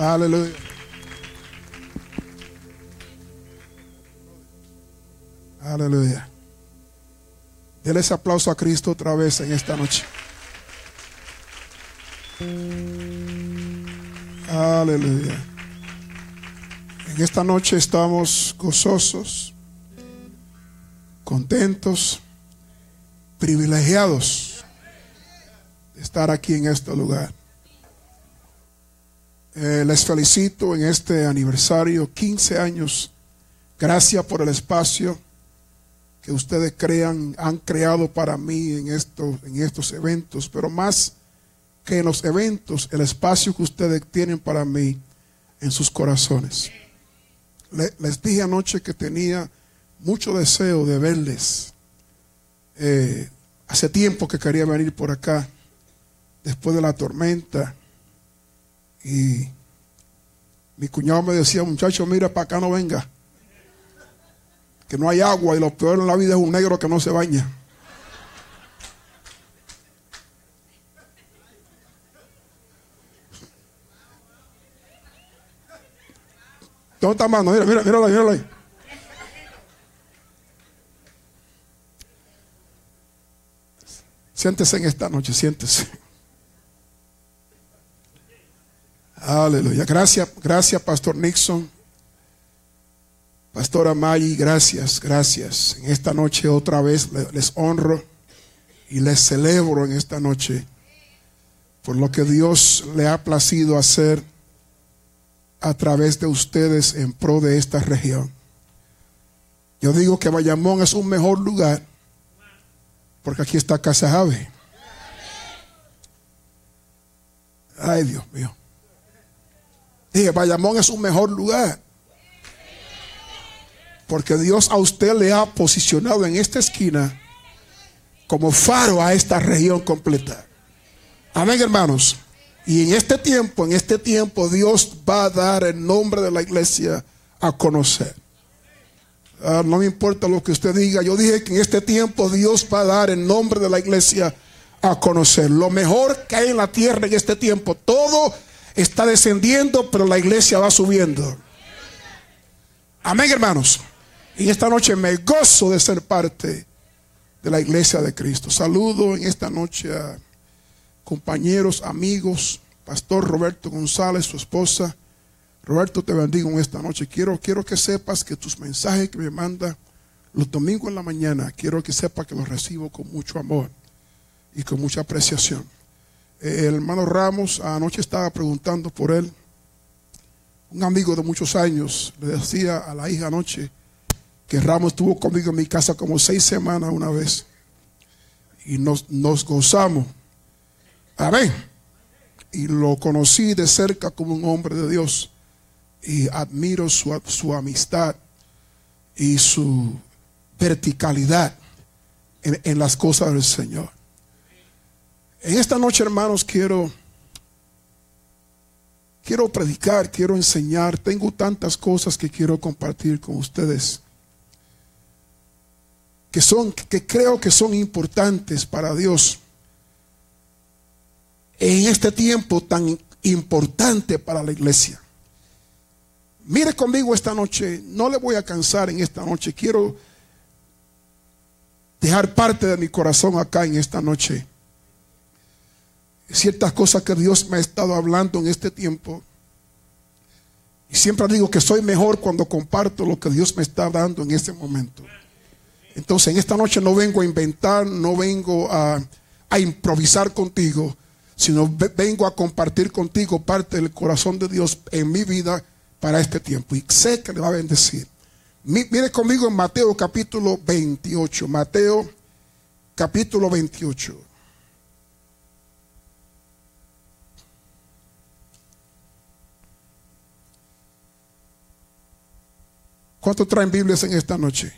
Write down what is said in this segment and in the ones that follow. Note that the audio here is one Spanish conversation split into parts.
Aleluya. Aleluya. Dele ese aplauso a Cristo otra vez en esta noche. Aleluya. En esta noche estamos gozosos, contentos, privilegiados de estar aquí en este lugar. Eh, les felicito en este aniversario, 15 años. Gracias por el espacio que ustedes crean, han creado para mí en, esto, en estos eventos, pero más que en los eventos, el espacio que ustedes tienen para mí en sus corazones. les dije anoche que tenía mucho deseo de verles. Eh, hace tiempo que quería venir por acá, después de la tormenta. Y mi cuñado me decía, muchacho, mira, para acá no venga que no hay agua y lo peor en la vida es un negro que no se baña. ¿Dónde está mano? Mira, mira, míralo ahí, míralo ahí. Siéntese en esta noche, siéntese. Aleluya. Gracias, gracias, Pastor Nixon. Pastora Maggi, gracias, gracias. En esta noche otra vez les honro y les celebro en esta noche por lo que Dios le ha placido hacer a través de ustedes en pro de esta región. Yo digo que Bayamón es un mejor lugar porque aquí está Casa Jave. Ay, Dios mío. Dije, Bayamón es un mejor lugar. Porque Dios a usted le ha posicionado en esta esquina como faro a esta región completa. Amén, hermanos. Y en este tiempo, en este tiempo, Dios va a dar el nombre de la iglesia a conocer. Ah, no me importa lo que usted diga. Yo dije que en este tiempo Dios va a dar el nombre de la iglesia a conocer. Lo mejor que hay en la tierra en este tiempo. Todo está descendiendo, pero la iglesia va subiendo. Amén, hermanos. Y esta noche me gozo de ser parte de la iglesia de Cristo. Saludo en esta noche a compañeros, amigos, Pastor Roberto González, su esposa. Roberto, te bendigo en esta noche. Quiero, quiero que sepas que tus mensajes que me manda los domingos en la mañana, quiero que sepas que los recibo con mucho amor y con mucha apreciación. Eh, el hermano Ramos anoche estaba preguntando por él. Un amigo de muchos años le decía a la hija anoche, que Ramos estuvo conmigo en mi casa como seis semanas una vez. Y nos, nos gozamos. Amén. Y lo conocí de cerca como un hombre de Dios. Y admiro su, su amistad y su verticalidad en, en las cosas del Señor. En esta noche, hermanos, quiero quiero predicar, quiero enseñar, tengo tantas cosas que quiero compartir con ustedes que son que creo que son importantes para Dios en este tiempo tan importante para la iglesia. Mire conmigo esta noche, no le voy a cansar en esta noche, quiero dejar parte de mi corazón acá en esta noche. Ciertas cosas que Dios me ha estado hablando en este tiempo. Y siempre digo que soy mejor cuando comparto lo que Dios me está dando en este momento. Entonces, en esta noche no vengo a inventar, no vengo a, improvisar contigo, sino vengo a compartir contigo parte del corazón de Dios en mi vida para este tiempo. Y sé que le va a bendecir. Mire conmigo en Mateo capítulo 28. Mateo capítulo 28. ¿Cuántos traen Biblias en esta noche?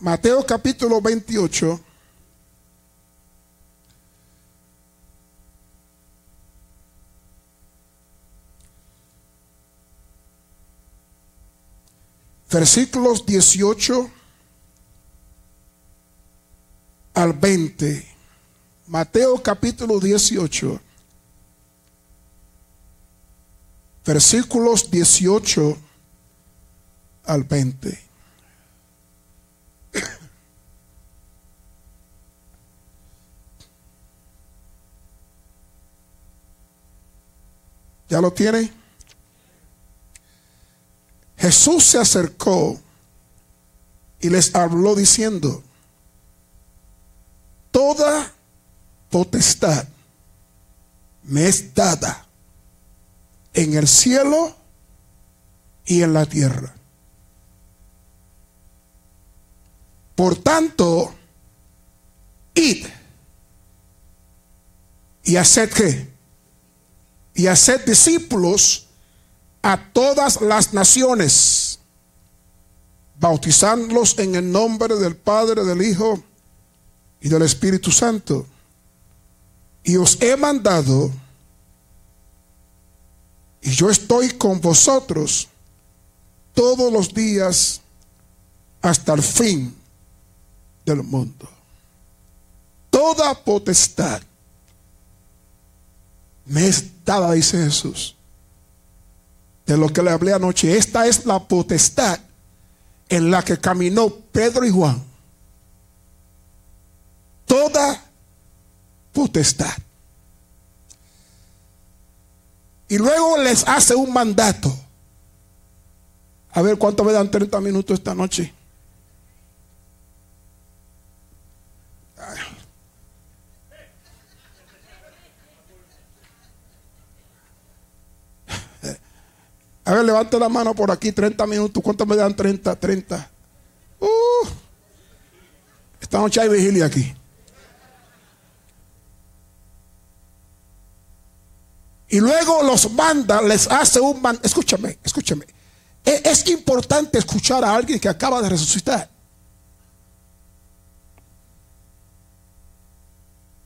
Mateo capítulo 28. Versículos 18 al 20. Mateo capítulo 18, versículos 18 al 20. ¿Ya lo tiene? Jesús se acercó y les habló diciendo, toda potestad me es dada en el cielo y en la tierra. Por tanto, id y haced qué? Y haced discípulos a todas las naciones, bautizándolos en el nombre del Padre, del Hijo y del Espíritu Santo. Y os he mandado, y yo estoy con vosotros todos los días hasta el fin del mundo. Toda potestad me es dada, dice Jesús. De lo que le hablé anoche. Esta es la potestad en la que caminó Pedro y Juan. Toda potestad. Y luego les hace un mandato. A ver cuánto me dan 30 minutos esta noche. A ver, levante la mano por aquí, 30 minutos. ¿Cuánto me dan 30? 30. Uh, esta noche hay vigilia aquí. Y luego los manda, les hace un man. Escúchame, escúchame. Es, es importante escuchar a alguien que acaba de resucitar.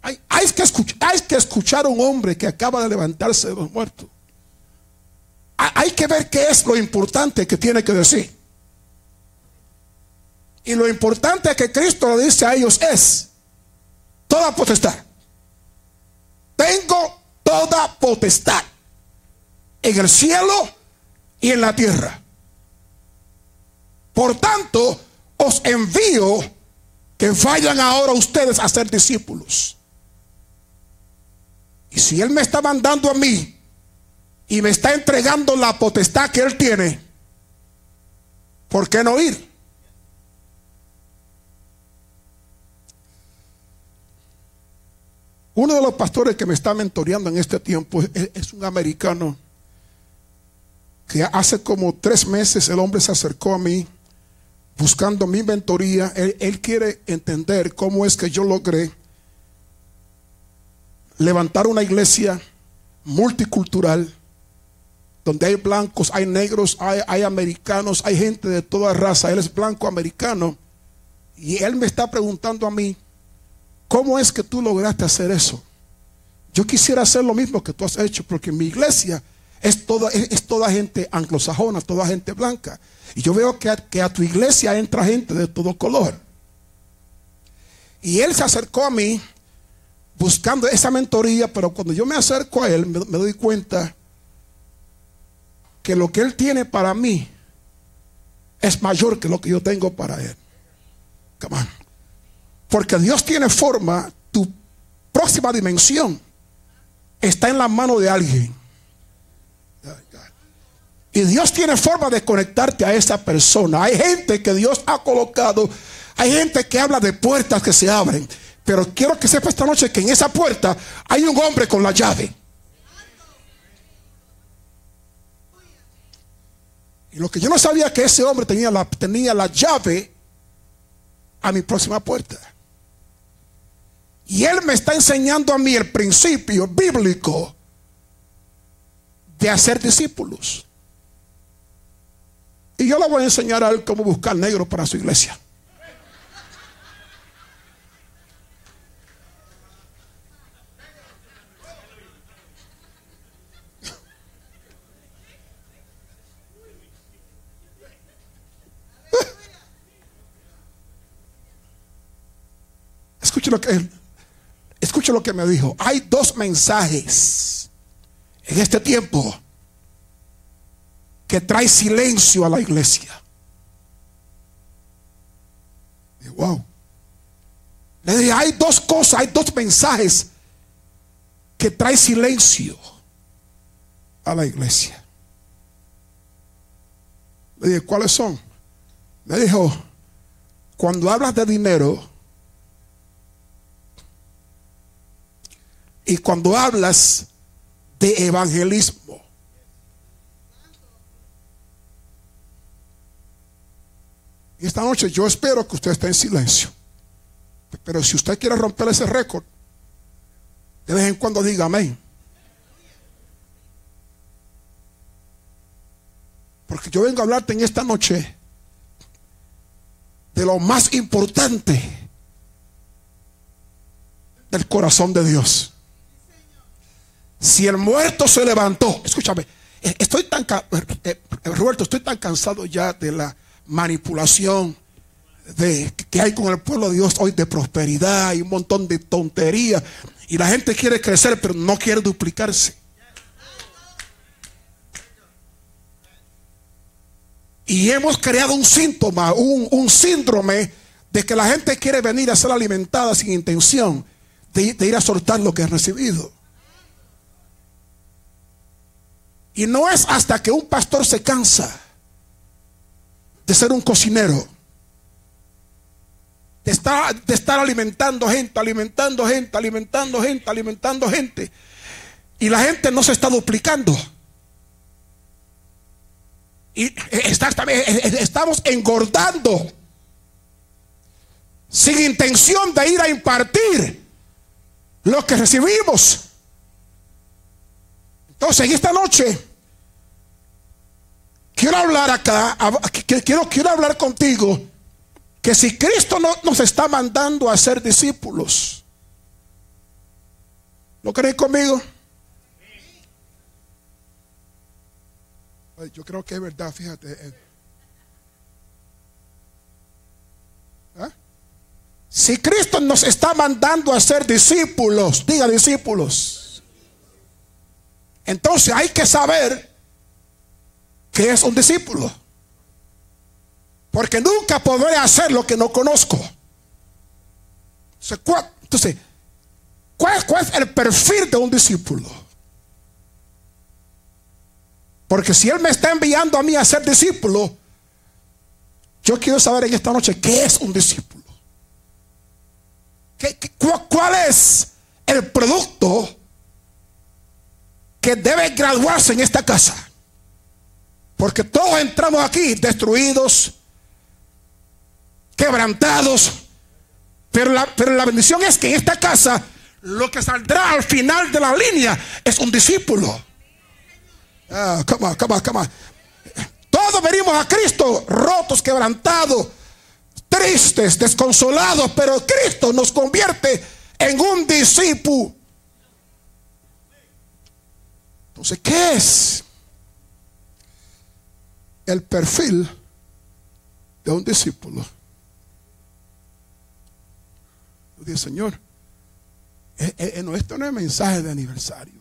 Hay, hay, que escuchar, hay que escuchar a un hombre que acaba de levantarse de los muertos. Hay que ver qué es lo importante que tiene que decir. Y lo importante que Cristo le dice a ellos es, toda potestad. Tengo toda potestad en el cielo y en la tierra. Por tanto, os envío que vayan ahora ustedes a ser discípulos. Y si Él me está mandando a mí y me está entregando la potestad que Él tiene, ¿por qué no ir? Uno de los pastores que me está mentoreando en este tiempo es, un americano que hace como tres meses el hombre se acercó a mí buscando mi mentoría. Él, él quiere entender cómo es que yo logré levantar una iglesia multicultural donde hay blancos, hay negros, hay, americanos, hay gente de toda raza. Él es blanco americano. Y él me está preguntando a mí, ¿cómo es que tú lograste hacer eso? Yo quisiera hacer lo mismo que tú has hecho, porque mi iglesia es toda, es, toda gente anglosajona, toda gente blanca. Y yo veo que a, que a tu iglesia entra gente de todo color. Y él se acercó a mí buscando esa mentoría, pero cuando yo me acerco a él, me, me doy cuenta que lo que Él tiene para mí es mayor que lo que yo tengo para Él. Porque Dios tiene forma, tu próxima dimensión está en la mano de alguien. Y Dios tiene forma de conectarte a esa persona. Hay gente que Dios ha colocado, hay gente que habla de puertas que se abren. Pero quiero que sepa esta noche que en esa puerta hay un hombre con la llave. Y lo que yo no sabía que ese hombre tenía tenía la llave a mi próxima puerta. Y él me está enseñando a mí el principio bíblico de hacer discípulos. Y yo le voy a enseñar a él cómo buscar negro para su iglesia. Escuche lo que, noche lo que me dijo. Hay dos mensajes en este tiempo que trae silencio a la iglesia. Wow. Le dije, hay dos cosas, hay dos mensajes que trae silencio a la iglesia. Le dije, ¿cuáles son? Me dijo, cuando hablas de dinero y cuando hablas de evangelismo. Esta noche yo espero que usted esté en silencio. Pero si usted quiere romper ese récord, de vez en cuando diga amén. Porque yo vengo a hablarte en esta noche de lo más importante del corazón de Dios. Si el muerto se levantó, escúchame, eh, estoy tan, eh, eh, Roberto, estoy tan cansado ya de la manipulación de, que hay con el pueblo de Dios hoy de prosperidad y un montón de tonterías. Y la gente quiere crecer, pero no quiere duplicarse. Y hemos creado un síntoma, un, síndrome de que la gente quiere venir a ser alimentada sin intención de ir a soltar lo que ha recibido. Y no es hasta que un pastor se cansa de ser un cocinero, de estar, de estar alimentando gente, alimentando gente, alimentando gente, alimentando gente. Y la gente no se está duplicando. Y estamos engordando sin intención de ir a impartir lo que recibimos. Entonces, en esta noche quiero hablar acá, quiero, quiero hablar contigo que si Cristo no nos está mandando a ser discípulos, ¿lo creen conmigo? Yo creo que es verdad, fíjate. Eh. ¿Ah? Si Cristo nos está mandando a ser discípulos, diga discípulos, entonces hay que saber que es un discípulo. Porque nunca podré hacer lo que no conozco. Entonces, ¿cuál, es el perfil de un discípulo? Porque si Él me está enviando a mí a ser discípulo, yo quiero saber en esta noche qué es un discípulo. cuál es el producto que debe graduarse en esta casa? Porque todos entramos aquí destruidos, quebrantados. Pero la, pero la bendición es que en esta casa lo que saldrá al final de la línea es un discípulo. Ah, come on, come on, come on. Todos venimos a Cristo rotos, quebrantados, tristes, desconsolados, pero Cristo nos convierte en un discípulo. Entonces, ¿qué es? El perfil de un discípulo. Yo dije, Señor, eh, eh, eh, no, esto no es mensaje de aniversario.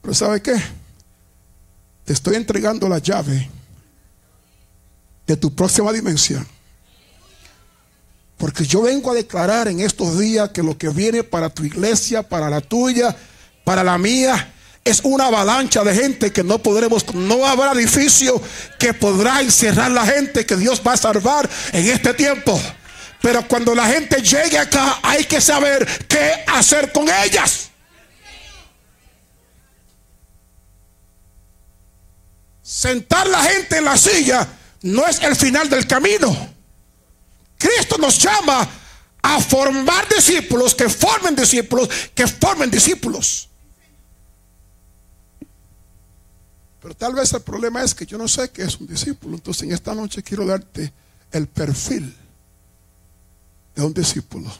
Pero ¿sabe qué? Te estoy entregando la llave de tu próxima dimensión. Porque yo vengo a declarar en estos días que lo que viene para tu iglesia, para la tuya, para la mía es una avalancha de gente que no podremos, no habrá edificio que podrá encerrar la gente que Dios va a salvar en este tiempo. Pero cuando la gente llegue acá hay que saber qué hacer con ellas. Sentar la gente en la silla no es el final del camino. Cristo nos llama a formar discípulos que formen discípulos, que formen discípulos. Pero tal vez el problema es que yo no sé qué es un discípulo. Entonces en esta noche quiero darte el perfil de un discípulo.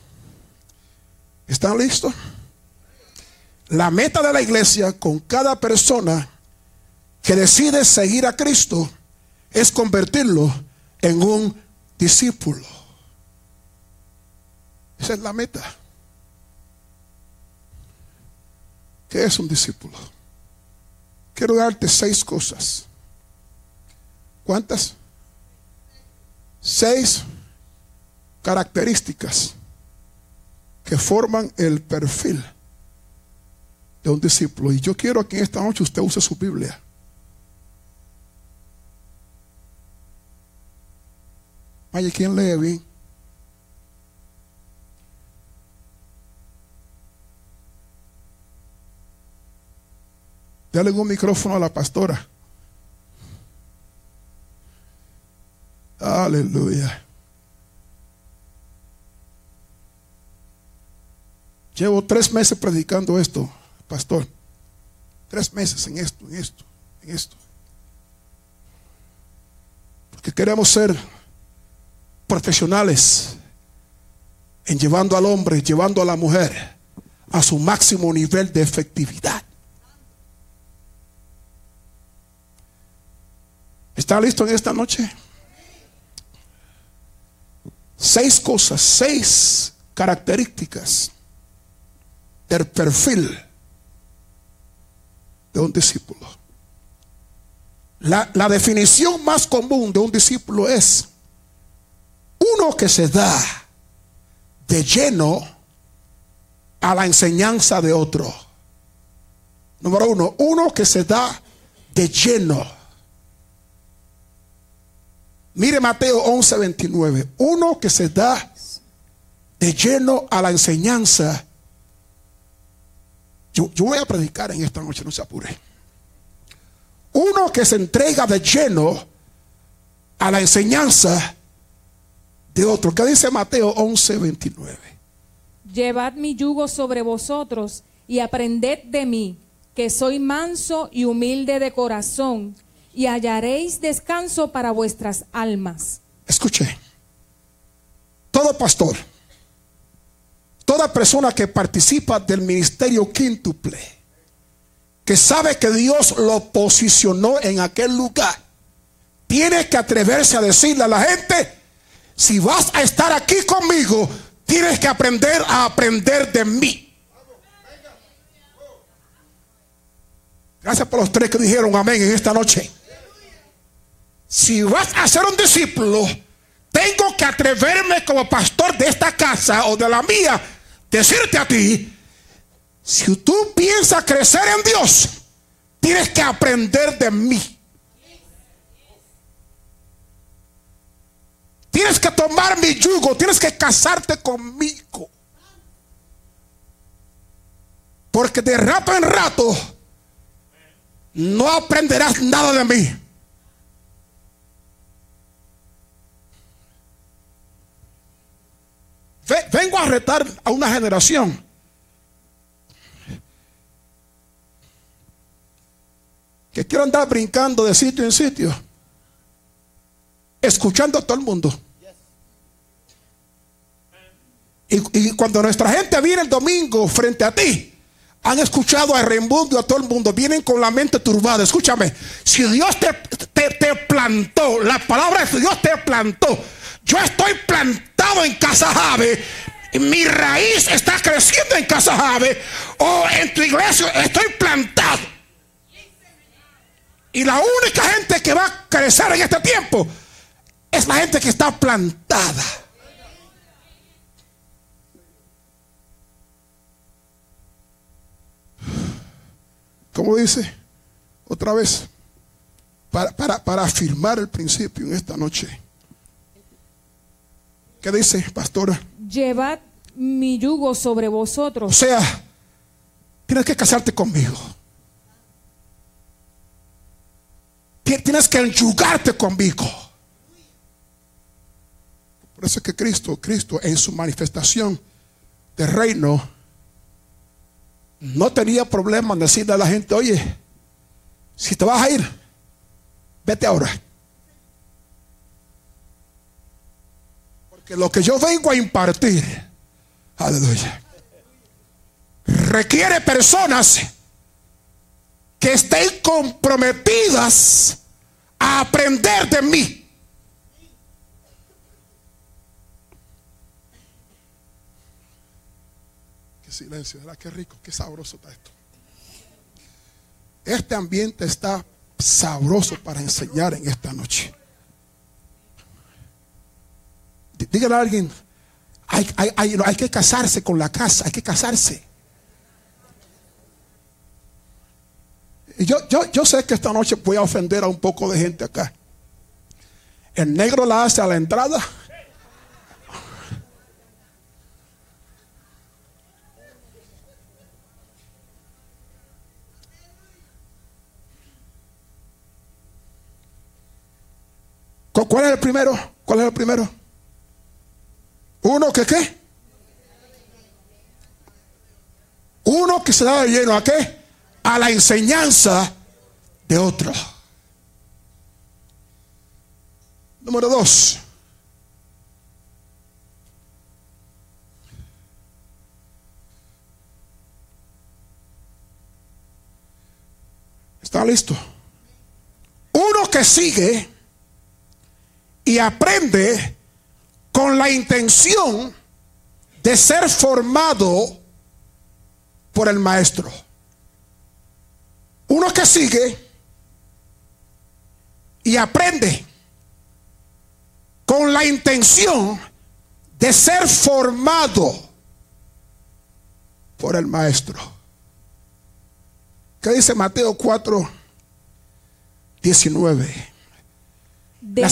¿Están listos? La meta de la iglesia con cada persona que decide seguir a Cristo es convertirlo en un discípulo. Esa es la meta. ¿Qué es un discípulo? Quiero darte seis cosas. ¿Cuántas? Seis características que forman el perfil de un discípulo. Y yo quiero que esta noche usted use su Biblia. Vaya, ¿quién lee bien? Dale un micrófono a la pastora. Aleluya. Llevo tres meses predicando esto, pastor. Tres meses en esto, en esto, en esto. Porque queremos ser profesionales en llevando al hombre, llevando a la mujer a su máximo nivel de efectividad. ¿Está listo en esta noche? Seis cosas, seis características del perfil de un discípulo. La, la, definición más común de un discípulo es uno que se da de lleno a la enseñanza de otro. Número uno, uno que se da de lleno Mire Mateo 11, 29. Uno que se da de lleno a la enseñanza. Yo, voy a predicar en esta noche, no se apure. Uno que se entrega de lleno a la enseñanza de otro. ¿Qué dice Mateo 11, 29? Llevad mi yugo sobre vosotros y aprended de mí, que soy manso y humilde de corazón y hallaréis descanso para vuestras almas. Escuche, todo pastor, toda persona que participa del ministerio quíntuple, que sabe que Dios lo posicionó en aquel lugar, tiene que atreverse a decirle a la gente, si vas a estar aquí conmigo, tienes que aprender a aprender de mí. Gracias por los tres que dijeron amén en esta noche si vas a ser un discípulo, tengo que atreverme como pastor de esta casa o de la mía, decirte a ti, si tú piensas crecer en Dios, tienes que aprender de mí. Tienes que tomar mi yugo, tienes que casarte conmigo. Porque de rato en rato no aprenderás nada de mí. Vengo a retar a una generación. Que quiero andar brincando de sitio en sitio. Escuchando a todo el mundo. Y, cuando nuestra gente viene el domingo frente a ti, han escuchado a Raimundo y a todo el mundo, vienen con la mente turbada. Escúchame, si Dios te, te, te plantó, la palabra es Dios te plantó yo estoy plantado en Casa Jave. Mi raíz está creciendo en Casa Jave. O en tu iglesia estoy plantado. Y la única gente que va a crecer en este tiempo es la gente que está plantada. ¿Cómo dice? Otra vez. Para, para, para afirmar el principio en esta noche. ¿Qué dice, pastora? Llevad mi yugo sobre vosotros. O sea, tienes que casarte conmigo. Tienes que enyugarte conmigo. Por eso es que Cristo, Cristo en su manifestación de reino, no tenía problema en decirle a la gente, oye, si te vas a ir, vete ahora. Lo que yo vengo a impartir, requiere personas que estén comprometidas a aprender de mí. silencio, ¿verdad? Qué rico, qué sabroso está esto. Este ambiente está sabroso para enseñar en esta noche. Dígale a alguien, hay, hay, que casarse con la casa, hay que casarse. Yo, yo, yo sé que esta noche voy a ofender a un poco de gente acá. El negro la hace a la entrada ¿Cuál es el primero? ¿Cuál es el primero? Uno que qué? Uno que se da lleno a qué? A la enseñanza de otro. Número dos. ¿Está listo? Uno que sigue y aprende con la intención de ser formado por el maestro. Uno que sigue y aprende con la intención de ser formado por el maestro. ¿Qué dice Mateo 4, 19? De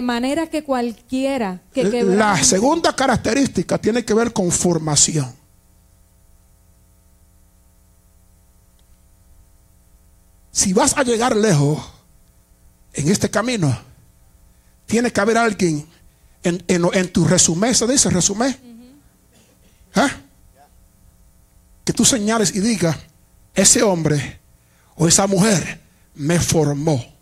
manera que cualquiera que La segunda característica tiene que ver con formación. Si vas a llegar lejos en este camino, tiene que haber alguien en, tu resumen, ¿se dice resumen? ¿Ah? Que tú señales y digas, ese hombre o esa mujer me formó.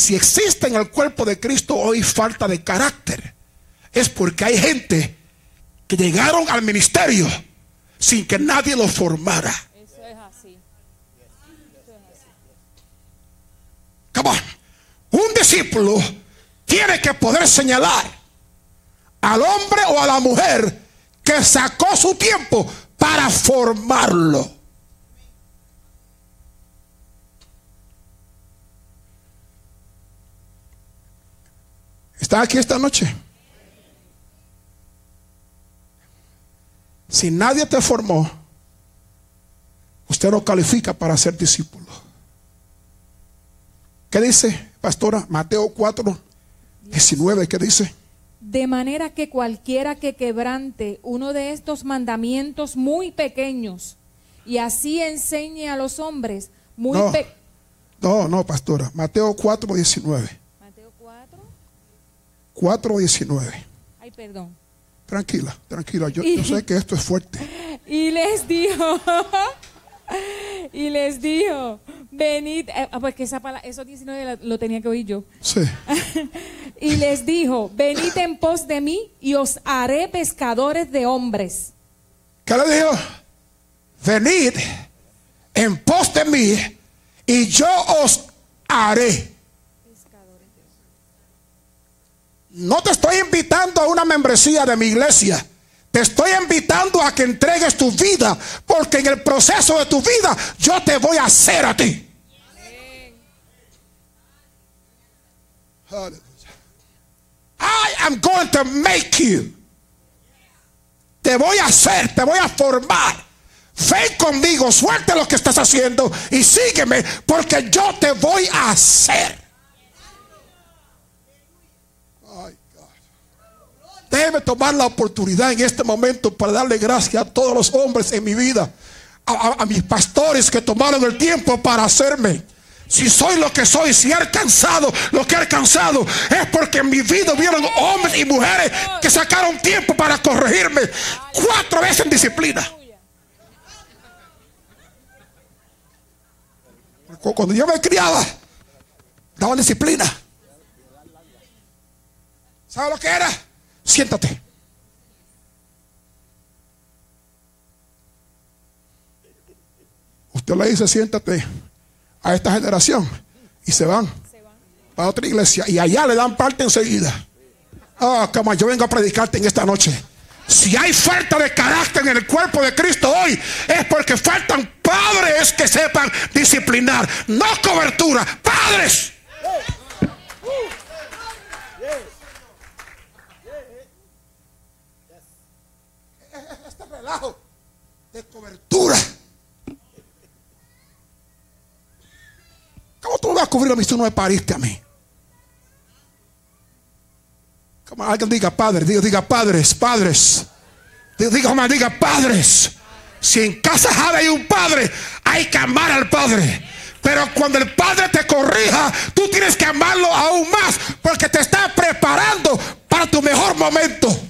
Si existe en el cuerpo de Cristo hoy falta de carácter, es porque hay gente que llegaron al ministerio sin que nadie los formara. Eso es así. Come Un discípulo tiene que poder señalar al hombre o a la mujer que sacó su tiempo para formarlo. ¿Está aquí esta noche? Si nadie te formó, usted no califica para ser discípulo. ¿Qué dice, pastora? Mateo 4, 19, ¿qué dice? De manera que cualquiera que quebrante uno de estos mandamientos muy pequeños y así enseñe a los hombres muy no, no, no, pastora. Mateo 4, 19. 4.19. Ay, perdón. Tranquila, tranquila. Yo, sé que esto es fuerte. Y les dijo, y les dijo, venid, eh, ah, porque esa palabra, eso 19 lo, tenía que oír yo. Sí. y les dijo, venid en pos de mí y os haré pescadores de hombres. ¿Qué le dijo? Venid en pos de mí y yo os haré No te estoy invitando a una membresía de mi iglesia. Te estoy invitando a que entregues tu vida, porque en el proceso de tu vida yo te voy a hacer a ti. I am going to make you. Te voy a hacer, te voy a formar. Ven conmigo, suelte lo que estás haciendo y sígueme, porque yo te voy a hacer. Déjeme tomar la oportunidad en este momento para darle gracias a todos los hombres en mi vida, a, mis pastores que tomaron el tiempo para hacerme. Si soy lo que soy, si he alcanzado lo que he alcanzado, es porque en mi vida vieron hombres y mujeres que sacaron tiempo para corregirme cuatro veces en disciplina. Cuando yo me criaba, daban disciplina. ¿Sabe lo que era? Siéntate. Usted le dice, siéntate a esta generación y se van a otra iglesia y allá le dan parte enseguida. Ah, como yo vengo a predicarte en esta noche. Si hay falta de carácter en el cuerpo de Cristo hoy, es porque faltan padres que sepan disciplinar, no cobertura, padres. De cobertura. ¿Cómo tú me vas a cubrir a mí si tú no me pariste a mí? Como alguien diga padres, diga, diga padres, padres. Diga, diga, diga padres. Si en casa hay un padre, hay que amar al padre. Pero cuando el padre te corrija, tú tienes que amarlo aún más porque te está preparando para tu mejor momento.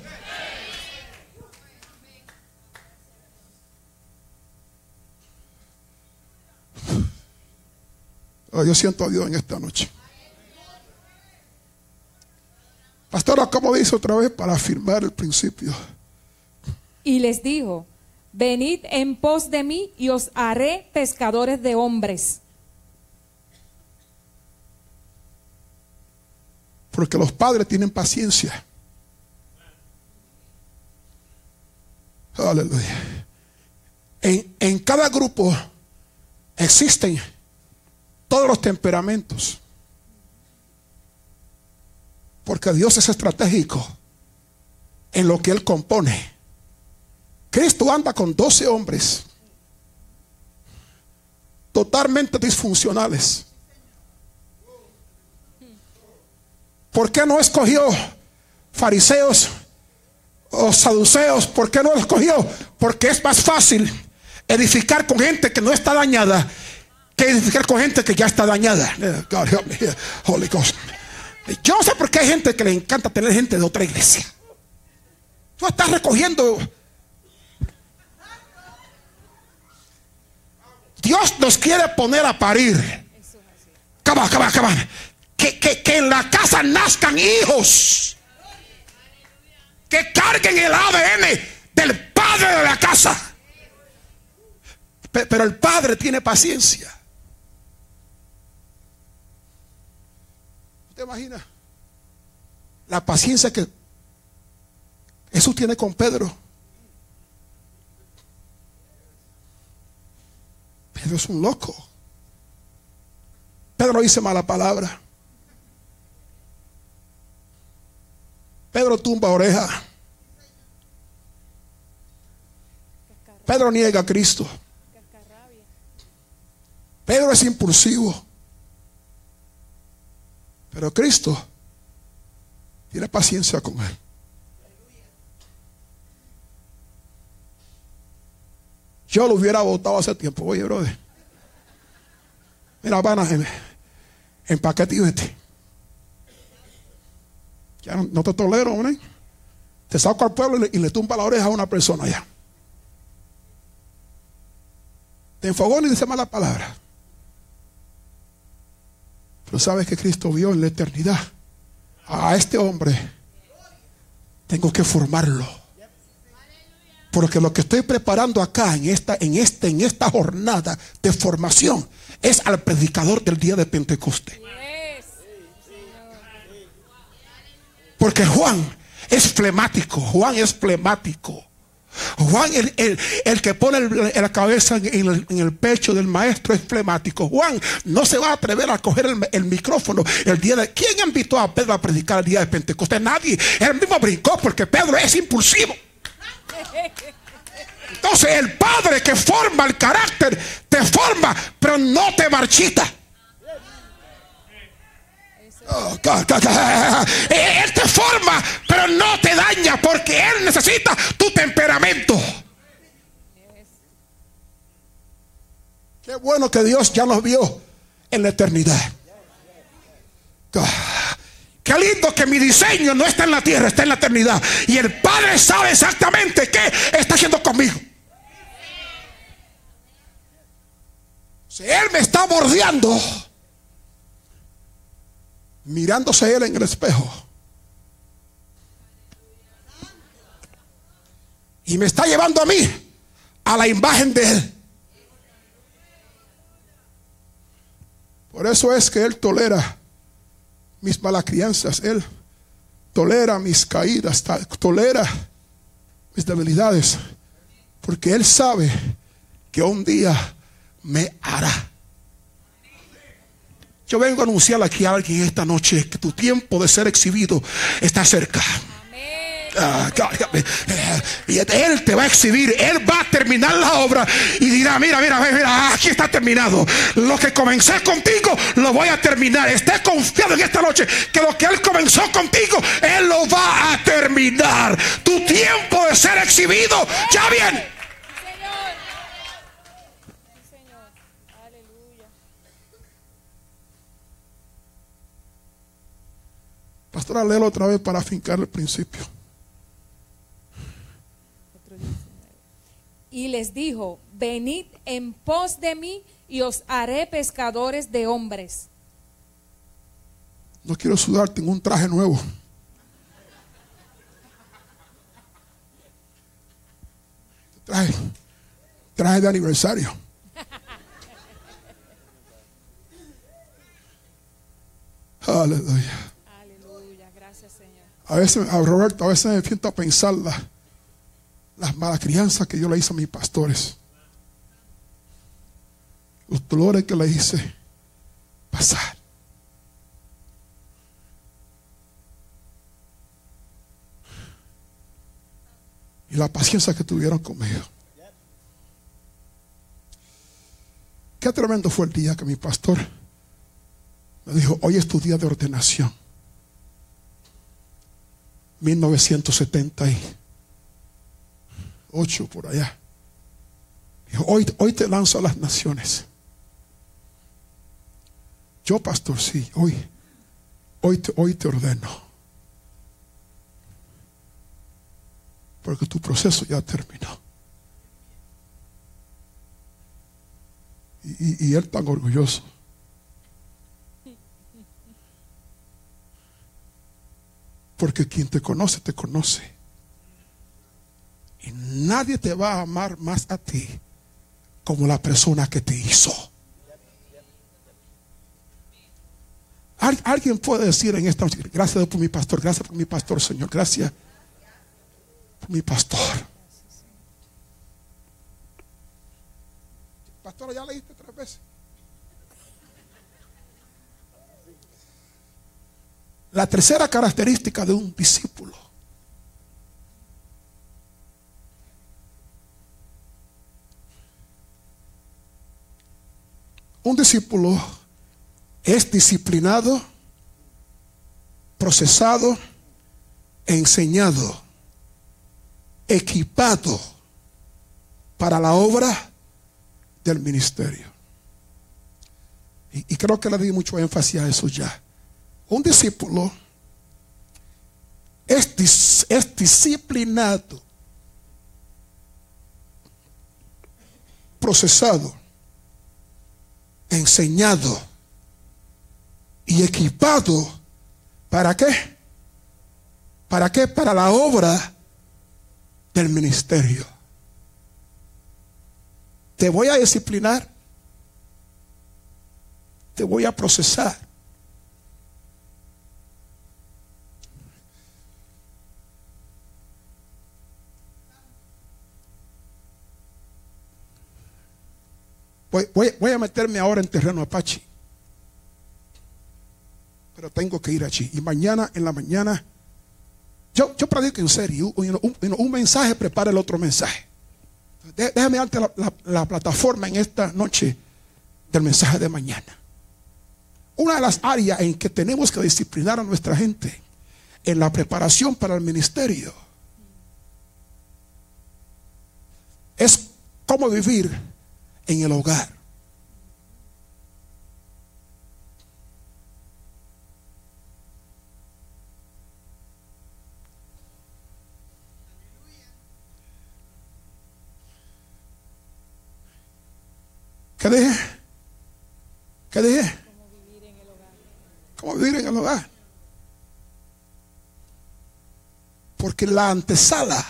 Oh, yo siento a Dios en esta noche. Pastora, ¿cómo dice otra vez para afirmar el principio? Y les dijo, venid en pos de mí y os haré pescadores de hombres. Porque los padres tienen paciencia. Aleluya. En, en cada grupo existen todos los temperamentos. Porque Dios es estratégico en lo que Él compone. Cristo anda con 12 hombres totalmente disfuncionales. ¿Por qué no escogió fariseos o saduceos? ¿Por qué no escogió? Porque es más fácil edificar con gente que no está dañada que edificar con gente que ya está dañada. God help me Holy Ghost. Yo no sé por qué hay gente que le encanta tener gente de otra iglesia. Tú estás recogiendo. Dios nos quiere poner a parir. Caba, caba, caba. Que, que, que en la casa nazcan hijos. Que carguen el ADN del padre de la casa. Pero el padre tiene paciencia. ¿Te imaginas? La paciencia que Jesús tiene con Pedro. Pedro es un loco. Pedro dice mala palabra. Pedro tumba oreja. Pedro niega a Cristo. Pedro es impulsivo. Pero Cristo tiene paciencia con él. Yo lo hubiera votado hace tiempo. Oye, brother. Mira, van a en paquete y vete. Ya no, te tolero, hombre. Te saco al pueblo y le, tumba la oreja a una persona ya. Te enfogó y dice mala palabra. Pero sabes que Cristo vio en la eternidad a este hombre. Tengo que formarlo. Porque lo que estoy preparando acá en esta, en este, en esta jornada de formación es al predicador del día de Pentecostés. Porque Juan es flemático. Juan es flemático. Juan, el, que pone la cabeza en el, pecho del maestro es flemático. Juan no se va a atrever a coger el, micrófono el día de. ¿Quién invitó a Pedro a predicar el día de Pentecostés? Nadie. Él mismo brincó porque Pedro es impulsivo. Entonces, el padre que forma el carácter te forma, pero no te marchita. Oh, él te forma, pero no te daña porque Él necesita tu temperamento. Qué bueno que Dios ya nos vio en la eternidad. Qué lindo que mi diseño no está en la tierra, está en la eternidad. Y el Padre sabe exactamente qué está haciendo conmigo. Si Él me está bordeando mirándose él en el espejo. Y me está llevando a mí a la imagen de él. Por eso es que él tolera mis malas crianzas, él tolera mis caídas, tolera mis debilidades, porque Él sabe que un día me hará. Yo vengo a anunciar aquí a alguien esta noche que tu tiempo de ser exhibido está cerca. Ah, y Él te va a exhibir, Él va a terminar la obra y dirá, mira, mira, mira, aquí está terminado. Lo que comencé contigo, lo voy a terminar. Esté confiado en esta noche que lo que Él comenzó contigo, Él lo va a terminar. Tu tiempo de ser exhibido ya viene. Pastora, léelo otra vez para afincar el principio. y les dijo, venid en pos de mí y os haré pescadores de hombres. No quiero sudar, tengo un traje nuevo. Traje, traje de aniversario. Aleluya. A veces, a Roberto, a veces me siento a pensarla las malas crianzas que yo le hice a mis pastores, los dolores que le hice pasar. Y la paciencia que tuvieron conmigo. Qué tremendo fue el día que mi pastor me dijo, hoy es tu día de ordenación. 1970 8 por allá. Hoy, hoy te lanzo a las naciones. Yo, pastor, sí, hoy, hoy te, hoy te ordeno. Porque tu proceso ya terminó. Y, y él tan orgulloso. Porque quien te conoce, te conoce. Y nadie te va a amar más a ti como la persona que te hizo. Alguien puede decir en esta noche, gracias por mi pastor, gracias por mi pastor, Señor, gracias por mi pastor. Pastor, ya leíste tres veces. La tercera característica de un discípulo Un discípulo es disciplinado, procesado, enseñado, equipado para la obra del ministerio. Y, creo que le di mucho énfasis a eso ya. Un discípulo es, disciplinado, procesado, enseñado y equipado. ¿Para qué? ¿Para qué? Para la obra del ministerio. Te voy a disciplinar. Te voy a procesar. Voy, a meterme ahora en terreno apache. Pero tengo que ir allí. Y mañana en la mañana, yo, yo predico en serio. Un, mensaje prepara el otro mensaje. Déjame darte la, plataforma en esta noche del mensaje de mañana. Una de las áreas en que tenemos que disciplinar a nuestra gente en la preparación para el ministerio es cómo vivir en el hogar. ¿Qué dije? ¿Qué dije? ¿Cómo vivir en el hogar? Porque la antesala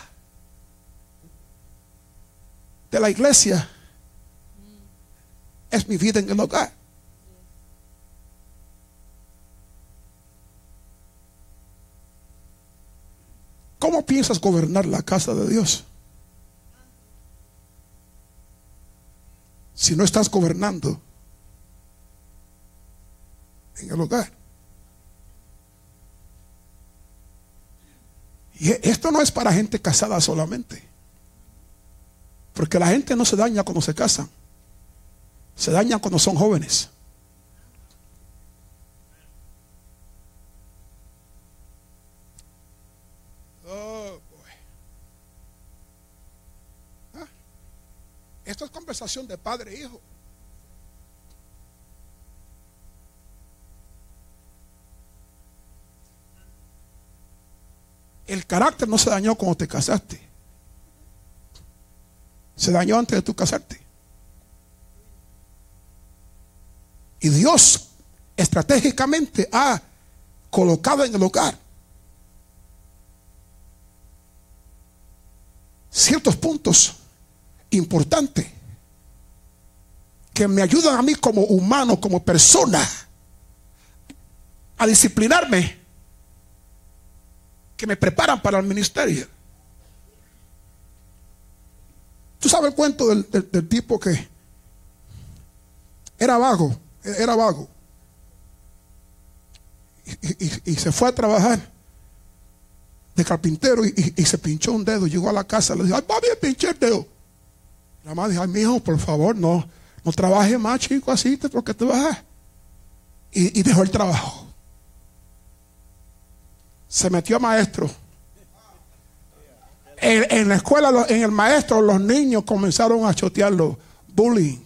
de la iglesia es mi vida en el hogar. ¿Cómo piensas gobernar la casa de Dios? Si no estás gobernando en el hogar. Y esto no es para gente casada solamente. Porque la gente no se daña cuando se casan. Se daña cuando son jóvenes. Esto es conversación de padre e hijo. El carácter no se dañó cuando te casaste. Se dañó antes de tu casarte. Y Dios estratégicamente ha colocado en el hogar ciertos puntos importante que me ayudan a mí como humano, como persona, a disciplinarme, que me preparan para el ministerio. Tú sabes el cuento del, tipo que era vago, era vago. Y, se fue a trabajar de carpintero y, se pinchó un dedo. Llegó a la casa, le dijo, ay, papi, pinché el dedo. La mamá dijo, ay, mi hijo, por favor, no, no trabaje más, chico, así, porque te vas. Y, dejó el trabajo. Se metió a maestro. En, la escuela, en el maestro, los niños comenzaron a chotearlo, bullying.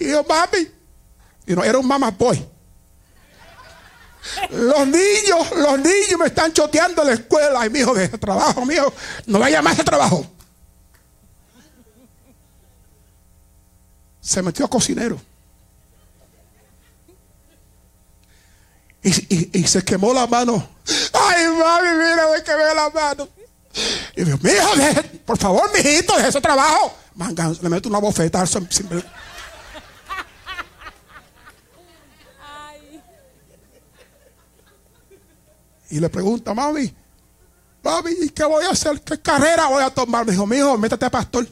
Y yo, mami, y no, era un mamá boy. Los niños, los niños me están choteando en la escuela. Y mi hijo, de trabajo, mío, no vaya más a trabajo. se metió a cocinero. Y, se quemó la mano. Ay, mami, mira, me quemé la mano. Y dijo, hijo, por favor, mijito, deje ese trabajo. Manga, le meto una bofeta. Y le pregunta, mami, mami, ¿y qué voy a hacer? ¿Qué carrera voy a tomar? Me dijo, mi hijo, métete a pastor.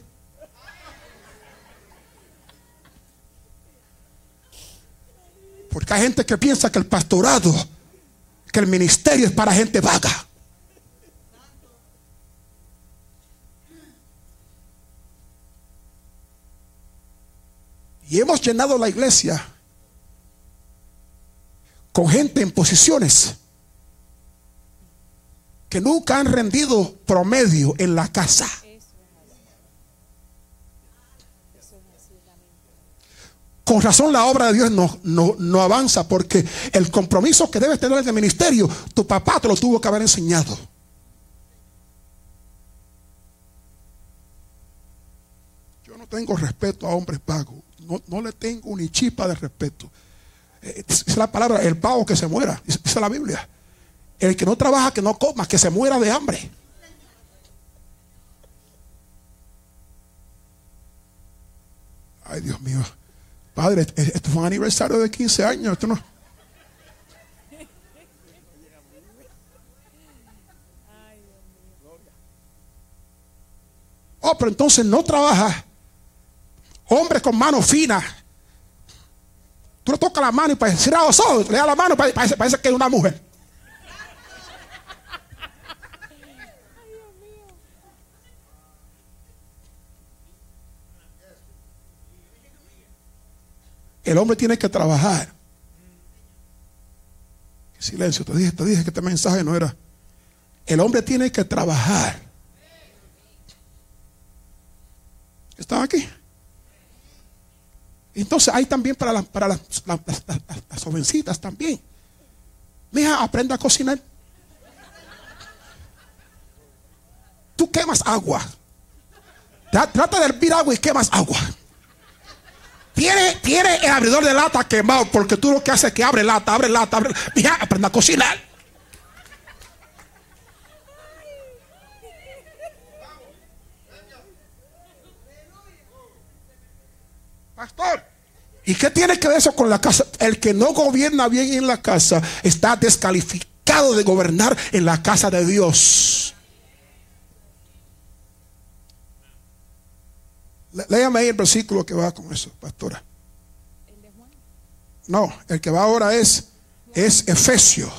Porque hay gente que piensa que el pastorado, que el ministerio es para gente vaga. Y hemos llenado la iglesia con gente en posiciones que nunca han rendido promedio en la casa. Con razón la obra de Dios no, no, avanza porque el compromiso que debes tener en el ministerio, tu papá te lo tuvo que haber enseñado. Yo no tengo respeto a hombres pagos. No, le tengo ni chipa de respeto. Eh, es la palabra, el pago que se muera. Dice la Biblia. El que no trabaja, que no coma, que se muera de hambre. Ay, Dios mío. Padre, esto fue un aniversario de 15 años. Esto no. Oh, pero entonces no trabaja. Hombre con mano fina. Tú le tocas la mano y ojos, le da la mano, parece, parece que es una mujer. El hombre tiene que trabajar. Silencio, te dije, te dije que este mensaje no era. El hombre tiene que trabajar. ¿Están aquí? Entonces hay también para, las, para las, jovencitas también. Mija, aprenda a cocinar. Tú quemas agua. Trata de hervir agua y quemas agua. Tiene, tiene el abridor de lata quemado porque tú lo que haces es que abre lata, abre lata, abre. Mira, aprenda a cocinar. Pastor, ¿y qué tiene que ver eso con la casa? El que no gobierna bien en la casa está descalificado de gobernar en la casa de Dios. Léame ahí el versículo que va con eso, pastora. No, el que va ahora es, es Efesio.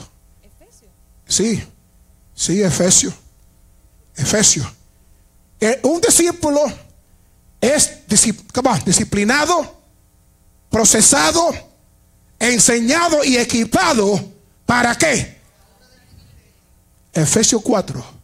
Sí, sí, Efesio. Efesio. Eh, un discípulo es disciplinado, procesado, enseñado y equipado. ¿Para qué? Efesios 4.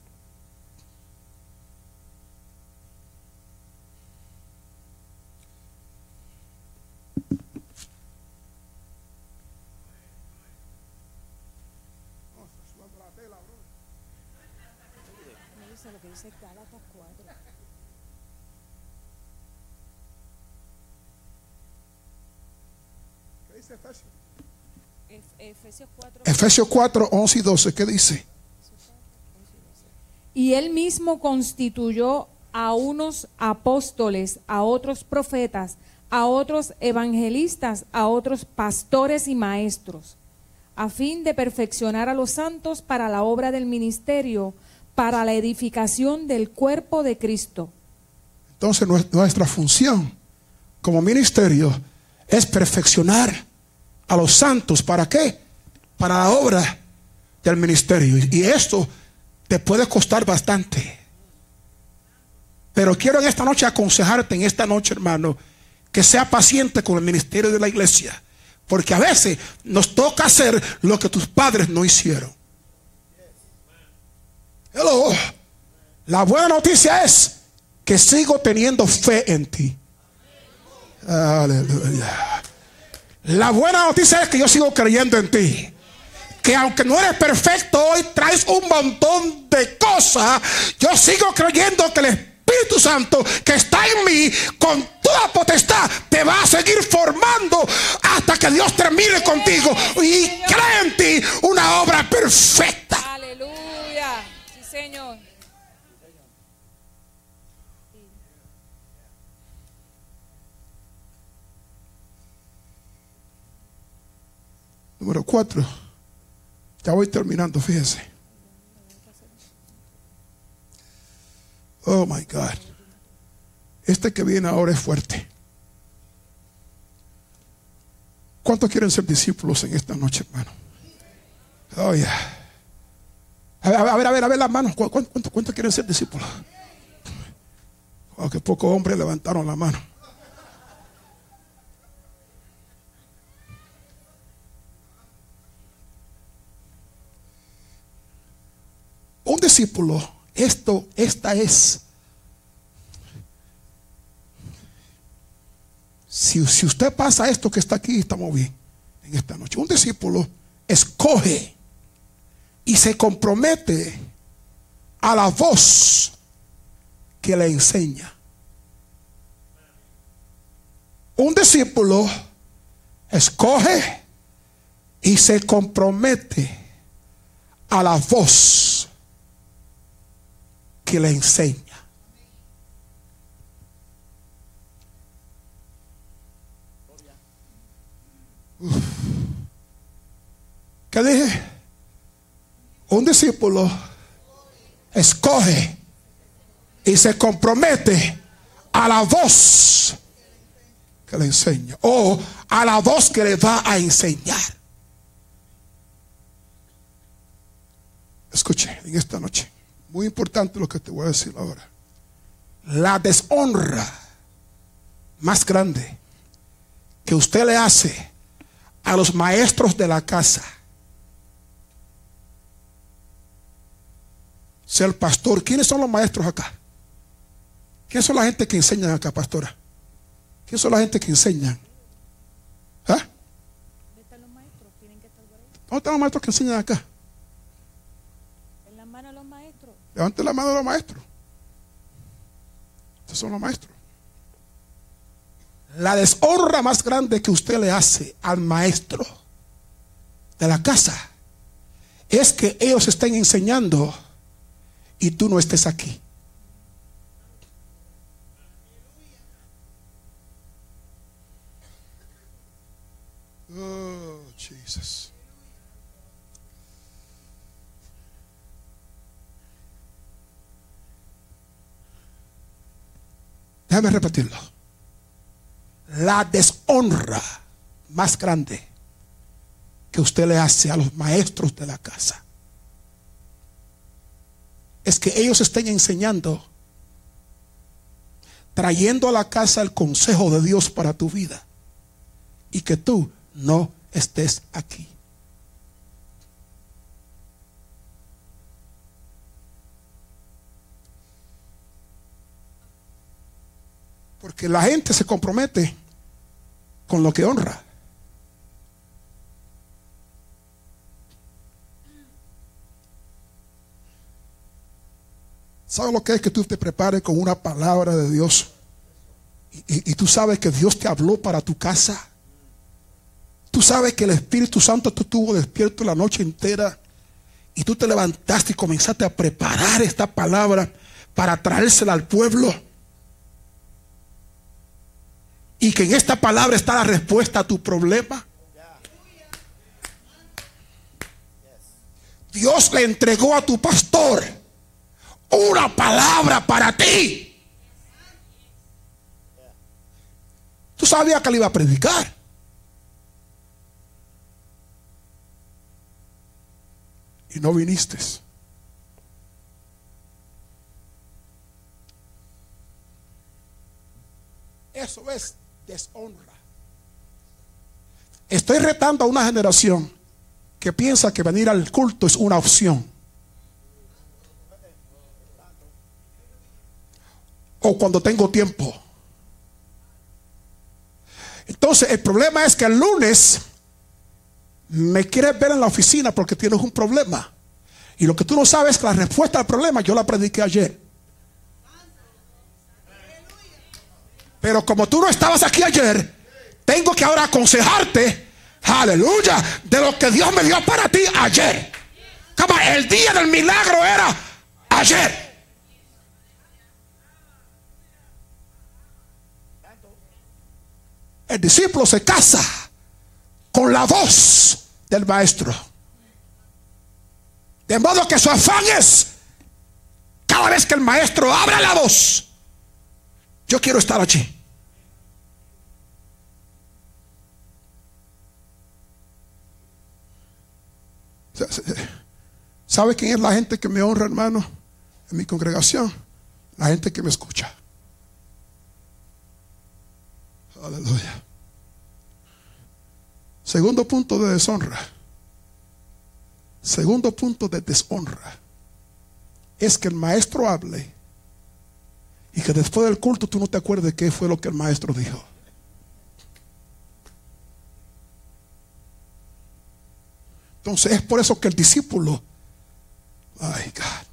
Efesios 4. Efesios 4, 11 y 12. ¿Qué dice? Y él mismo constituyó a unos apóstoles, a otros profetas, a otros evangelistas, a otros pastores y maestros, a fin de perfeccionar a los santos para la obra del ministerio, para la edificación del cuerpo de Cristo. Entonces nues- nuestra función como ministerio es perfeccionar a los santos. ¿Para qué? Para la obra del ministerio. Y esto te puede costar bastante. Pero quiero en esta noche aconsejarte, en esta noche hermano, que sea paciente con el ministerio de la iglesia. Porque a veces nos toca hacer lo que tus padres no hicieron. Hello. La buena noticia es que sigo teniendo fe en ti. Aleluya. La buena noticia es que yo sigo creyendo en ti. Que aunque no eres perfecto hoy, traes un montón de cosas. Yo sigo creyendo que el Espíritu Santo que está en mí, con toda potestad, te va a seguir formando hasta que Dios termine contigo y cree en ti una obra perfecta. Aleluya. Señor. Número cuatro. Ya voy terminando, fíjense. Oh my God. Este que viene ahora es fuerte. ¿Cuántos quieren ser discípulos en esta noche, hermano? Oh, yeah. A ver, a ver, a ver, las manos. ¿Cu- ¿Cuántos, cuántos quieren ser discípulos? Oh, pocos hombres levantaron la mano. un discípulo, esto, esta es. Si usted pasa esto que está aquí, estamos bien en esta noche. Un discípulo escoge se compromete a la voz que le enseña. Un discípulo escoge y se compromete a la voz que le enseña. ¿Qué dije? Un discípulo escoge y se compromete a la voz que le enseña o a la voz que le va a enseñar. Escuche en esta noche, muy importante lo que te voy a decir ahora. La deshonra más grande que usted le hace a los maestros de la casa, sea el pastor. ¿Quiénes son los maestros acá? ¿Quiénes son la gente que enseñan acá, pastora? ¿Quiénes son la gente que enseñan? ¿Ah? ¿Dónde están los maestros? Que estar por ahí. ¿Dónde están los maestros que enseñan acá? En las manos de los maestros. Levante la mano de los maestros. Estos son los maestros. La deshonra más grande que usted le hace al maestro de la casa es que ellos estén enseñando y tú no estés aquí. Oh, Jesus. Déjame repetirlo. La deshonra más grande que usted le hace a los maestros de la casa es que ellos estén enseñando, trayendo a la casa el consejo de Dios para tu vida y que tú no estés aquí. Porque la gente se compromete con lo que honra. ¿Sabes lo que es que tú te prepares con una palabra de Dios? Y, tú sabes que Dios te habló para tu casa. Tú sabes que el Espíritu Santo te estuvo despierto la noche entera. Y tú te levantaste y comenzaste a preparar esta palabra para traérsela al pueblo. Y que en esta palabra está la respuesta a tu problema. Dios le entregó a tu pastor una palabra para ti. Tú sabías que le iba a predicar. Y no viniste. Eso es deshonra. Estoy retando a una generación que piensa que venir al culto es una opción. O cuando tengo tiempo. Entonces, el problema es que el lunes me quieres ver en la oficina porque tienes un problema. Y lo que tú no sabes es que la respuesta al problema yo la prediqué ayer. Pero como tú no estabas aquí ayer, tengo que ahora aconsejarte, aleluya, de lo que Dios me dio para ti ayer. El día del milagro era ayer. El discípulo se casa con la voz del maestro. De modo que su afán es, cada vez que el maestro abre la voz, yo quiero estar allí. ¿Sabe quién es la gente que me honra, hermano? En mi congregación. La gente que me escucha. Aleluya. Segundo punto de deshonra. Segundo punto de deshonra. Es que el maestro hable y que después del culto tú no te acuerdes qué fue lo que el maestro dijo. Entonces es por eso que el discípulo, ay God,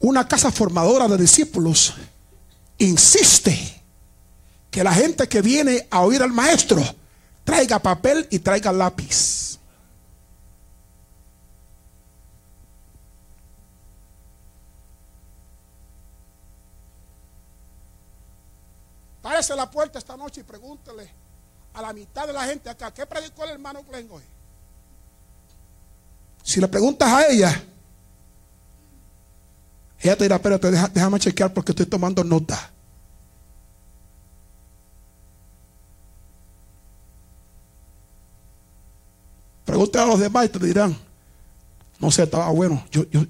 una casa formadora de discípulos insiste que la gente que viene a oír al maestro traiga papel y traiga lápiz. Párese la puerta esta noche y pregúntele a la mitad de la gente acá, ¿qué predicó el hermano Glenn hoy? Si le preguntas a ella, ella te dirá, espérate, déjame chequear porque estoy tomando nota. Pregunta a los demás y te dirán, no sé, estaba bueno. Yo, yo,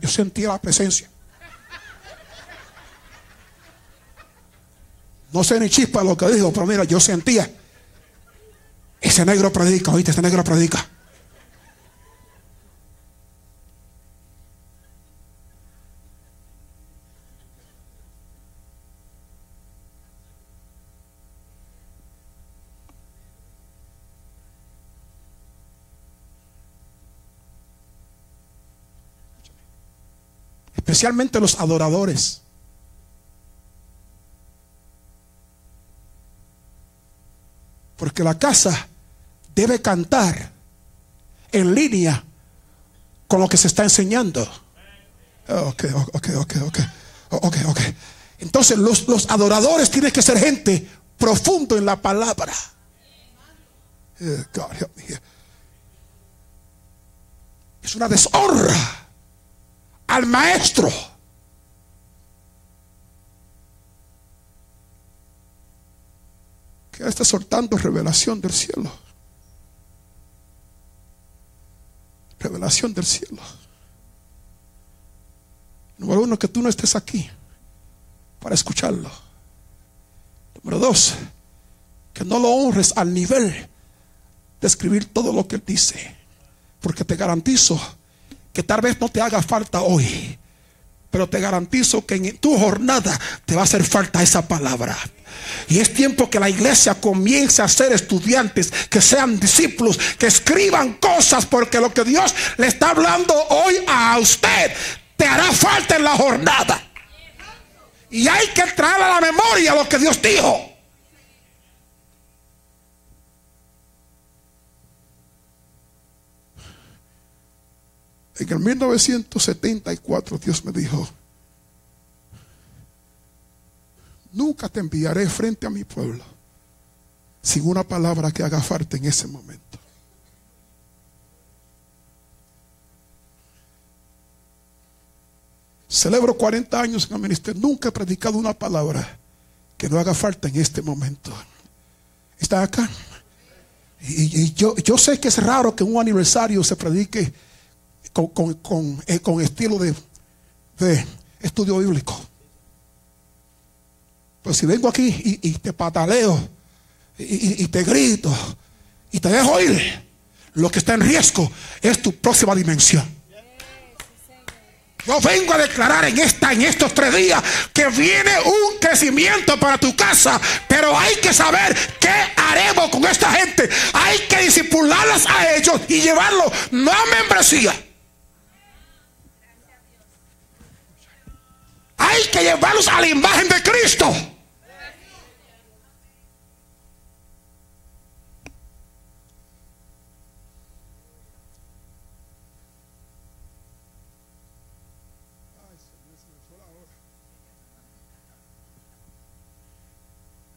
yo, sentía la presencia. No sé ni chispa lo que dijo, pero mira, yo sentía. Ese negro predica, oíste, ese negro predica. Especialmente los adoradores. Porque la casa debe cantar en línea con lo que se está enseñando. Ok, ok, ok, ok. Ok, ok. Entonces los, los adoradores tienen que ser gente profundo en la palabra. Es una deshonra al maestro. Que está soltando revelación del cielo. Revelación del cielo. Número uno, que tú no estés aquí para escucharlo. Número dos, que no lo honres al nivel de escribir todo lo que él dice. Porque te garantizo que tal vez no te haga falta hoy, pero te garantizo que en tu jornada te va a hacer falta esa palabra. Y es tiempo que la iglesia comience a ser estudiantes, que sean discípulos, que escriban cosas, porque lo que Dios le está hablando hoy a usted te hará falta en la jornada. Y hay que traer a la memoria lo que Dios dijo. En el 1974 Dios me dijo, nunca te enviaré frente a mi pueblo sin una palabra que haga falta en ese momento. Celebro 40 años en el ministerio. Nunca he predicado una palabra que no haga falta en este momento. ¿Está acá? Y, yo, yo, sé que es raro que un aniversario se predique con, con, eh, estilo de, de, estudio bíblico. Pues si vengo aquí y, te pataleo y, te grito y te dejo ir, lo que está en riesgo es tu próxima dimensión. Yo vengo a declarar en esta, en estos tres días, que viene un crecimiento para tu casa. Pero hay que saber qué haremos con esta gente. Hay que disipularlas a ellos y llevarlos no a membresía. Hay que llevarlos a la imagen de Cristo.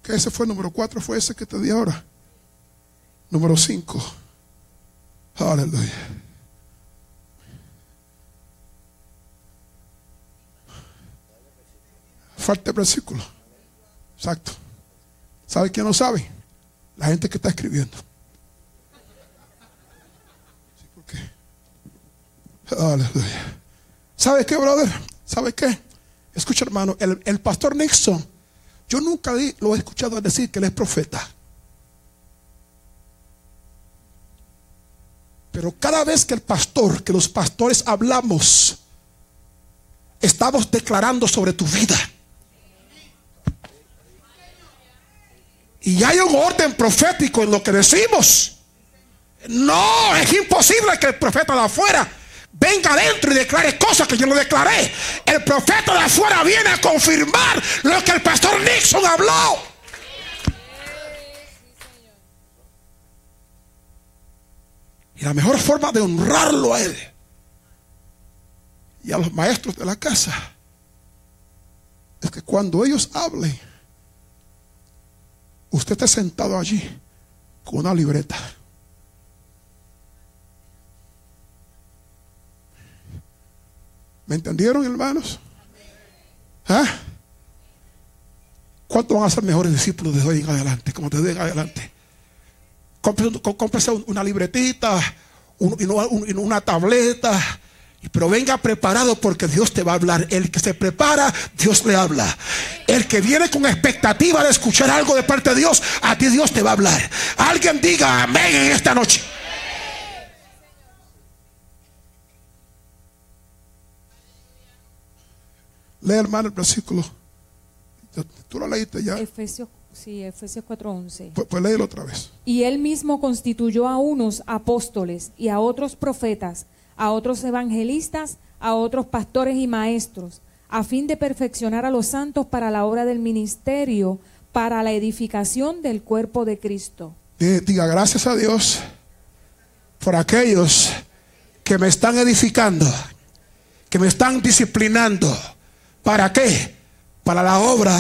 Que ese fue el número cuatro, fue ese que te di ahora. Número cinco. Aleluya. Falta el versículo. Exacto. ¿Sabe quién no sabe? La gente que está escribiendo. ¿Por qué? Aleluya. ¿Sabe qué, brother? ¿Sabe qué? Escucha, hermano, el, el pastor Nixon yo nunca lo he escuchado decir que él es profeta. Pero cada vez que el pastor, que los pastores hablamos, estamos declarando sobre tu vida. Y hay un orden profético en lo que decimos. No, es imposible que el profeta de afuera venga adentro y declare cosas que yo no declaré. El profeta de afuera viene a confirmar lo que el pastor Nixon habló. Y la mejor forma de honrarlo a él y a los maestros de la casa es que cuando ellos hablen, usted esté sentado allí con una libreta. ¿Me entendieron, hermanos? ¿Ah? ¿Cuántos van a ser mejores discípulos de hoy en adelante? Como te digo adelante. Cómprese una libretita, una tableta. Pero venga preparado porque Dios te va a hablar. El que se prepara, Dios le habla. El que viene con expectativa de escuchar algo de parte de Dios, a ti Dios te va a hablar. Alguien diga amén en esta noche. Lee, hermano, el versículo. Tú lo leíste ya. Efesios, sí, Efesios 4:11. Pues, pues léelo otra vez. Y él mismo constituyó a unos apóstoles y a otros profetas, a otros evangelistas, a otros pastores y maestros, a fin de perfeccionar a los santos para la obra del ministerio, para la edificación del cuerpo de Cristo. Diga gracias a Dios por aquellos que me están edificando, que me están disciplinando ¿Para qué? Para la obra.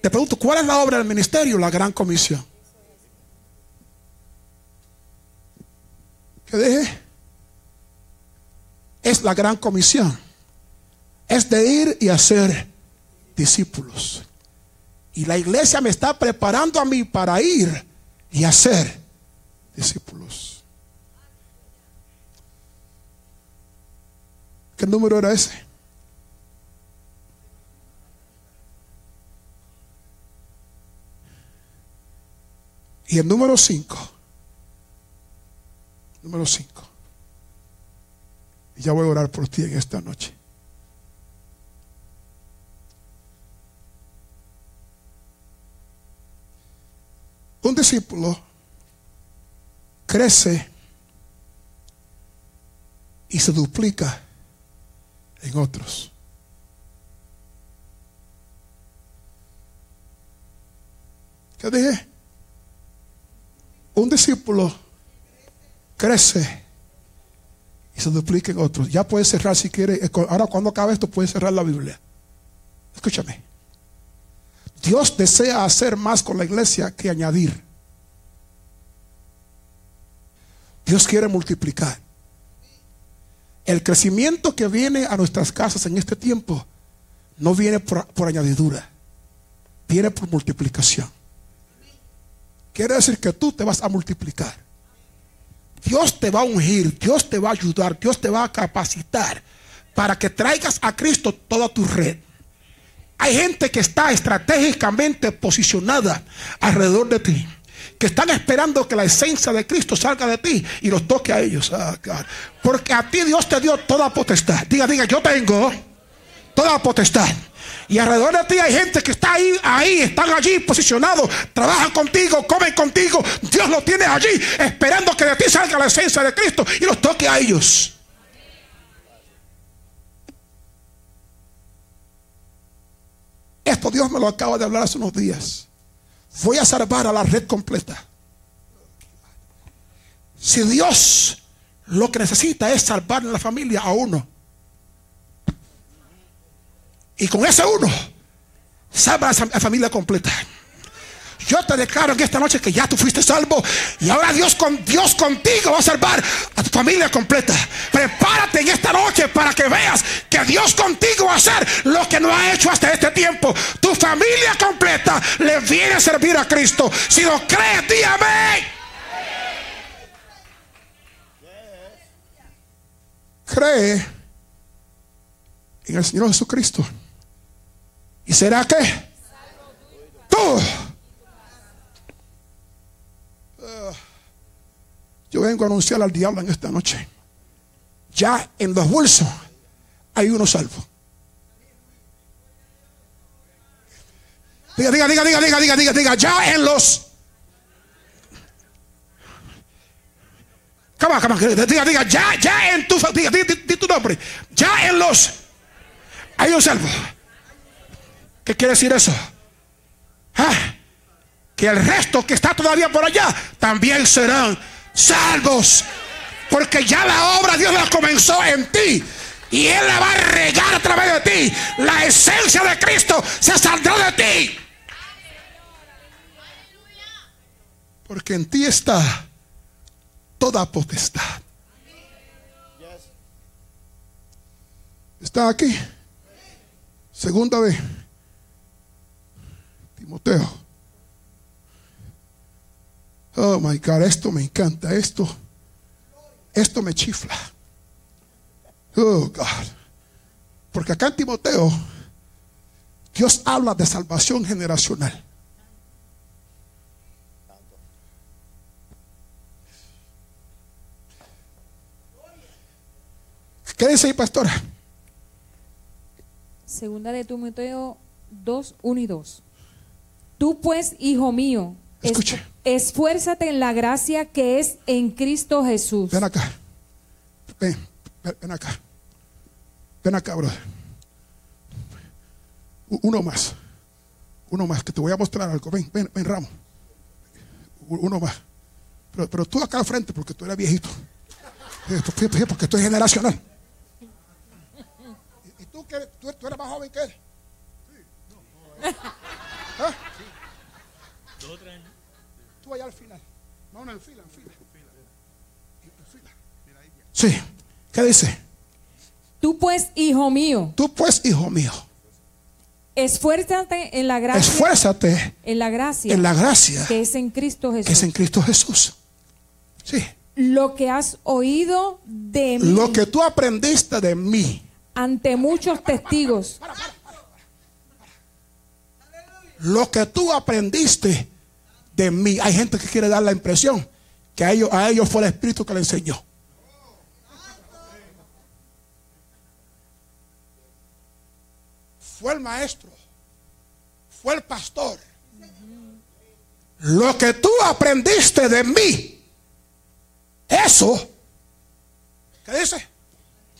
Te pregunto, ¿cuál es la obra del ministerio? La gran comisión. ¿Qué dije? Es la gran comisión. Es de ir y hacer discípulos. Y la iglesia me está preparando a mí para ir y hacer discípulos. ¿Qué número era ese? Y el número 5. Número 5. Y ya voy a orar por ti en esta noche. Un discípulo crece y se duplica en otros. ¿Qué dije? Un discípulo crece y se duplica en otros. Ya puede cerrar si quiere. Ahora cuando acabe esto puede cerrar la Biblia. Escúchame. Dios desea hacer más con la iglesia que añadir. Dios quiere multiplicar. El crecimiento que viene a nuestras casas en este tiempo no viene por, añadidura, viene por multiplicación. Quiere decir que tú te vas a multiplicar. Dios te va a ungir, Dios te va a ayudar, Dios te va a capacitar para que traigas a Cristo toda tu red. Hay gente que está estratégicamente posicionada alrededor de ti. Que están esperando que la esencia de Cristo salga de ti y los toque a ellos. Ah, Porque a ti Dios te dio toda potestad. Diga, diga, yo tengo toda potestad. Y alrededor de ti hay gente que está ahí, están allí posicionados, trabajan contigo, comen contigo. Dios los tiene allí, esperando que de ti salga la esencia de Cristo y los toque a ellos. Esto Dios me lo acaba de hablar hace unos días. Voy a salvar a la red completa. Si Dios lo que necesita es salvar a la familia a uno. Y con ese uno, salva a la familia completa. Yo te declaro en esta noche que ya tú fuiste salvo y ahora Dios con Dios contigo va a salvar a tu familia completa. Prepárate en esta noche para que veas que Dios contigo va a hacer lo que no ha hecho hasta este tiempo. Tu familia completa le viene a servir a Cristo. Si lo crees, dígame. Cree en el Señor Jesucristo. ¿Y será que? Tú Yo vengo a anunciar al diablo en esta noche. Ya en los bolsos hay uno salvo. Diga, diga, diga, diga, diga, diga, diga, diga, ya en los. Cama, cama, diga, diga, ya, ya en tu, diga, diga, diga, tu nombre, ya en los hay un salvo. ¿Qué quiere decir eso? ¿Ah? Que el resto que está todavía por allá también serán salvos. Porque ya la obra Dios la comenzó en ti. Y Él la va a regar a través de ti. La esencia de Cristo se saldrá de ti. Porque en ti está toda potestad. Está aquí. Segunda de Timoteo. Oh my God, esto me encanta, esto, esto me chifla. Oh God. Porque acá en Timoteo, Dios habla de salvación generacional. ¿Qué dice ahí, pastora? Segunda de Timoteo 2, 1 y 2. Tú pues, hijo mío, escuche. Esfuérzate en la gracia que es en Cristo Jesús. Ven acá. Ven, ven acá. Ven acá, brother. Uno más. Uno más, que te voy a mostrar algo. Ven, ven, ven, Ramo. Uno más. Pero, pero tú acá al frente, porque tú eres viejito. Porque esto es generacional. ¿Y tú, que tú, tú eres más joven que él? Sí. ¿Ah? allá al final. No, no, en fila, en fila. En fila. Sí. ¿Qué dice? Tú pues, hijo mío. Tú pues, hijo mío. Esfuérzate en la gracia. Esfuérzate En la gracia. en la gracia que es en Cristo Jesús. que es en Cristo Jesús. Sí. Lo que has oído de mí Lo que tú aprendiste de mí, ante muchos testigos. lo que tú aprendiste de mí. Hay gente que quiere dar la impresión que a ellos, a ellos fue el Espíritu que le enseñó. Fue el maestro, fue el pastor. Lo que tú aprendiste de mí, eso, ¿qué dice?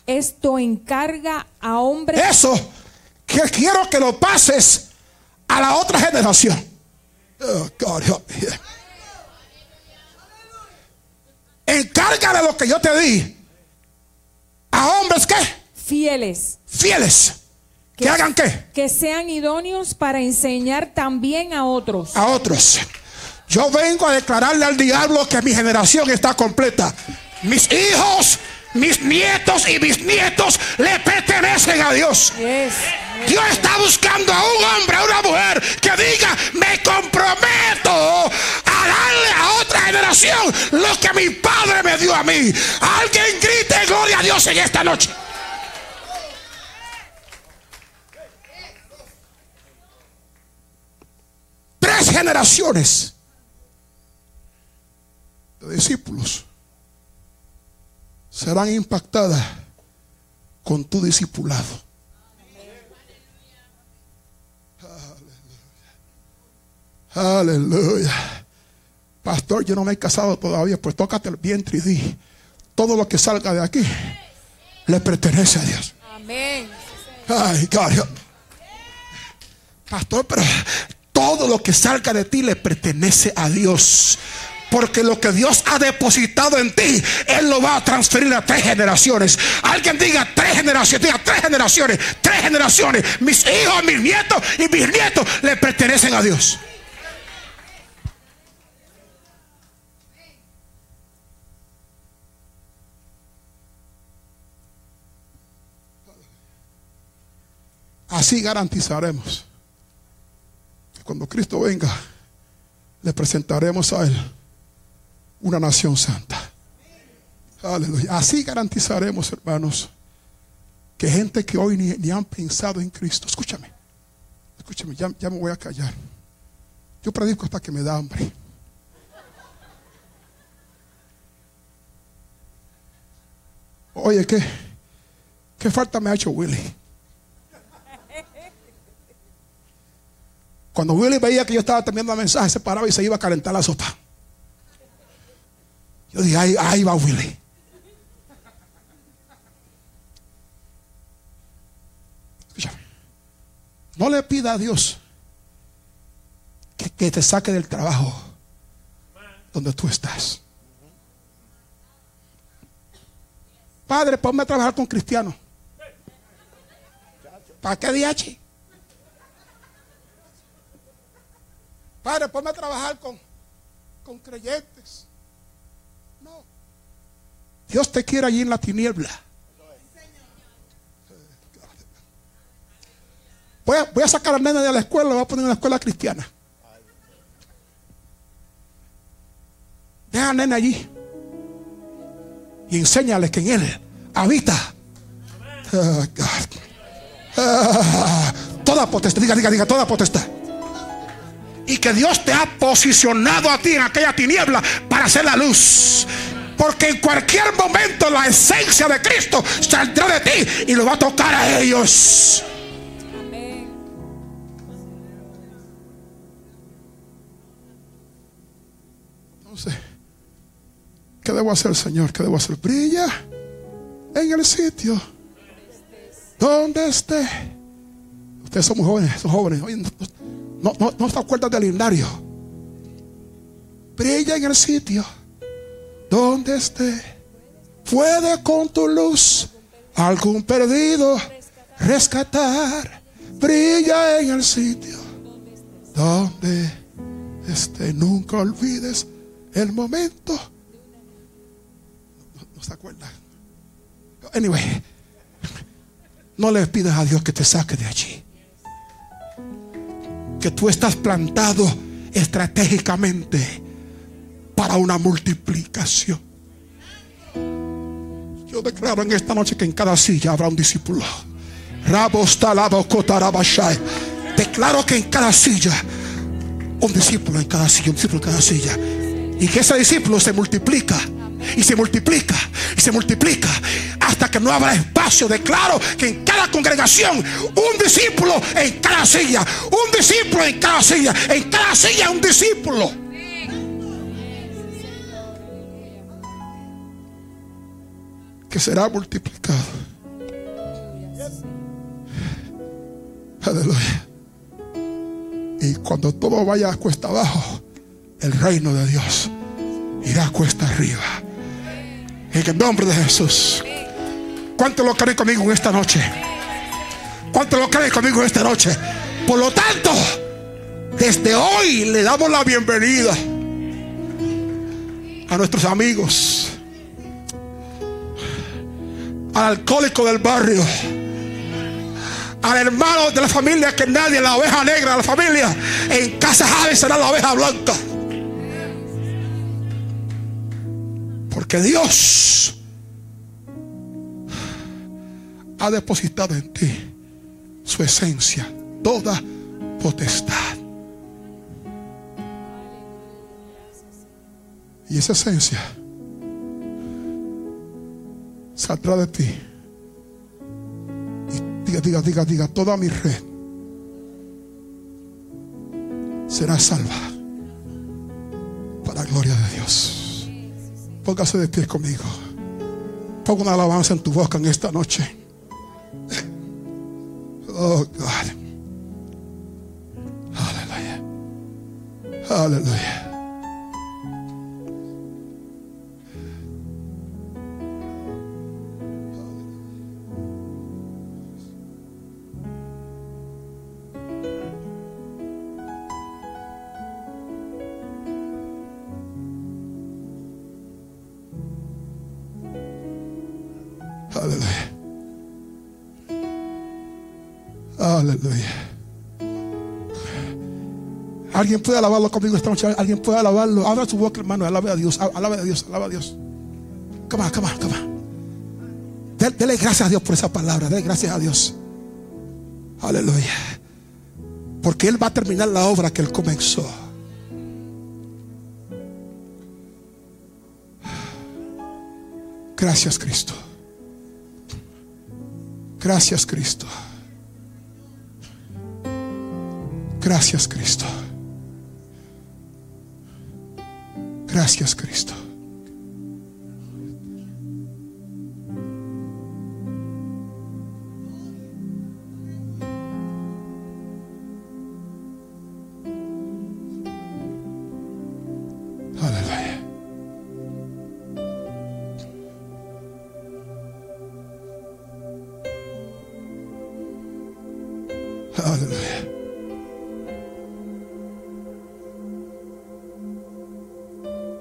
Esto encarga a hombres Eso que quiero que lo pases a la otra generación. Oh, God, help me. Encárgale lo que yo te di a hombres que fieles, fieles que hagan qué que sean idóneos para enseñar también a otros. a otros. Yo vengo a declararle al diablo que mi generación está completa. Mis hijos, mis nietos y bisnietos le pertenecen a Dios. Yes. Dios está buscando a un hombre, a una mujer que diga, me comprometo a darle a otra generación lo que mi padre me dio a mí. Alguien grite gloria a Dios en esta noche. Tres generaciones de discípulos serán impactadas con tu discipulado. Aleluya. Pastor, yo no me he casado todavía, pues tócate el vientre y di, todo lo que salga de aquí le pertenece a Dios. Amén. Ay, God. Pastor, pero todo lo que salga de ti le pertenece a Dios. Porque lo que Dios ha depositado en ti, Él lo va a transferir a tres generaciones. Alguien diga tres generaciones, diga tres generaciones, tres generaciones. Mis hijos, mis nietos y mis nietos le pertenecen a Dios. Así garantizaremos que cuando Cristo venga, le presentaremos a Él una nación santa. Aleluya. Así garantizaremos, hermanos, que gente que hoy ni, ni han pensado en Cristo, escúchame, escúchame, ya, ya me voy a callar. Yo predico hasta que me da hambre. Oye, ¿qué, qué falta me ha hecho Willy? Cuando Willy veía que yo estaba terminando el mensaje, se paraba y se iba a calentar la sopa. Yo dije, ahí, va Willy. Escúchame. No le pida a Dios que, que te saque del trabajo donde tú estás. Padre, ponme a trabajar con cristianos. ¿Para qué DH? Padre, ponme a trabajar con, con creyentes. No. Dios te quiere allí en la tiniebla. Voy a, voy a sacar a la nena de la escuela, la voy a poner en la escuela cristiana. Deja a la nena allí. Y enséñale que en él habita. Ah, God. Ah, toda potestad, diga, diga, diga, toda potestad y que Dios te ha posicionado a ti en aquella tiniebla para hacer la luz. Porque en cualquier momento la esencia de Cristo saldrá de ti y lo va a tocar a ellos. Entonces, ¿qué debo hacer, Señor? ¿Qué debo hacer? Brilla en el sitio donde esté. Ustedes son jóvenes, son jóvenes. Oye, no, no se acuerdan del lindario. Brilla en el sitio donde esté. Puede con tu luz algún perdido rescatar. Brilla en el sitio donde esté. Nunca olvides el momento. No, no se acuerdan. Anyway, no le pidas a Dios que te saque de allí. Que tú estás plantado estratégicamente para una multiplicación. Yo declaro en esta noche que en cada silla habrá un discípulo. Declaro que en cada silla, un discípulo en cada silla, un discípulo en cada silla. Y que ese discípulo se multiplica y se multiplica y se multiplica hasta que no habrá espacio. Declaro que en cada congregación, un discípulo en cada silla, un discípulo en cada silla, en cada silla un discípulo. Que será multiplicado. Aleluya. Y cuando todo vaya cuesta abajo, el reino de Dios irá a cuesta arriba. En el nombre de Jesús. ¿Cuánto lo creen conmigo en esta noche? ¿Cuánto lo creen conmigo en esta noche? Por lo tanto, desde hoy le damos la bienvenida a nuestros amigos, al alcohólico del barrio, al hermano de la familia que nadie, la oveja negra la familia, en casa Javi será la oveja blanca. Porque Dios ha depositado en ti su esencia, toda potestad. Y esa esencia saldrá de ti. Y diga, diga, diga, diga, toda mi red será salva para la gloria de Dios. Póngase de pie conmigo. Ponga una alabanza en tu boca en esta noche. Oh God. Aleluya. Aleluya. Alguien puede alabarlo conmigo esta noche. Alguien puede alabarlo. Abra su boca, hermano. Alabe a Dios. Alabe a Dios. Alabe a Dios. Come on, come on, come on. Dele, dele gracias a Dios por esa palabra. Dele gracias a Dios. Aleluya. Porque Él va a terminar la obra que Él comenzó. Gracias, Cristo. Gracias, Cristo. Gracias, Cristo. Gracias, Cristo.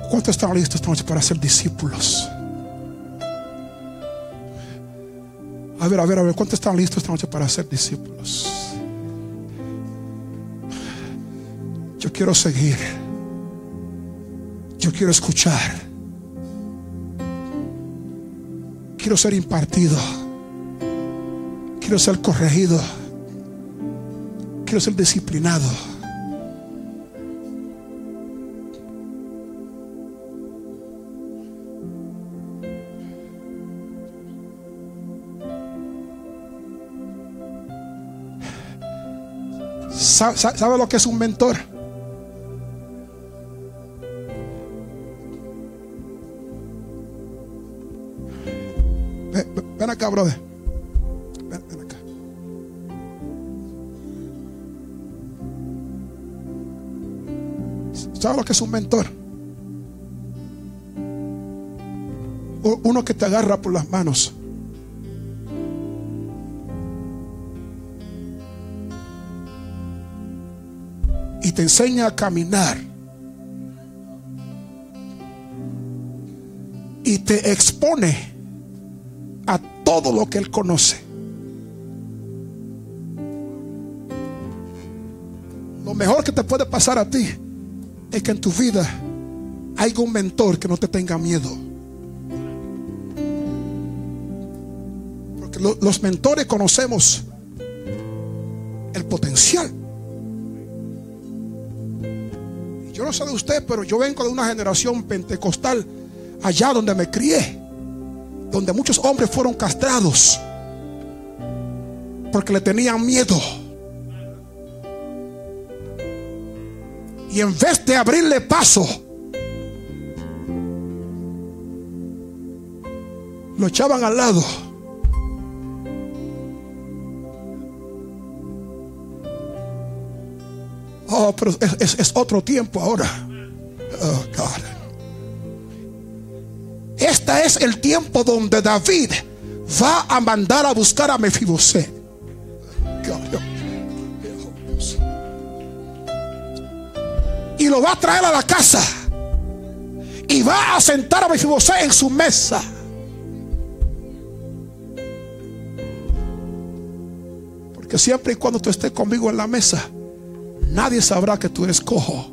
¿Cuántos están listos esta noche para ser discípulos? A ver, a ver, a ver, ¿cuántos están listos esta noche para ser discípulos? Yo quiero seguir. Yo quiero escuchar. Quiero ser impartido. Quiero ser corregido. Quiero ser disciplinado. ¿Sabe, lo que es un mentor? Ven, ven acá, brother. Ven, ven acá. ¿Sabe lo que es un mentor? Uno que te agarra por las manos. Te enseña a caminar y te expone a todo lo que él conoce. Lo mejor que te puede pasar a ti es que en tu vida hay un mentor que no te tenga miedo. Porque los mentores conocemos el potencial. Sé de usted, pero yo vengo de una generación pentecostal allá donde me crié, donde muchos hombres fueron castrados porque le tenían miedo. Y en vez de abrirle paso, lo echaban al lado. Oh, pero es, otro tiempo ahora. Oh, God. Este es el tiempo donde David va a mandar a buscar a Mefiboset. Y lo va a traer a la casa. Y va a sentar a Mefiboset en su mesa. Porque siempre y cuando tú estés conmigo en la mesa, nadie sabrá que tú eres cojo.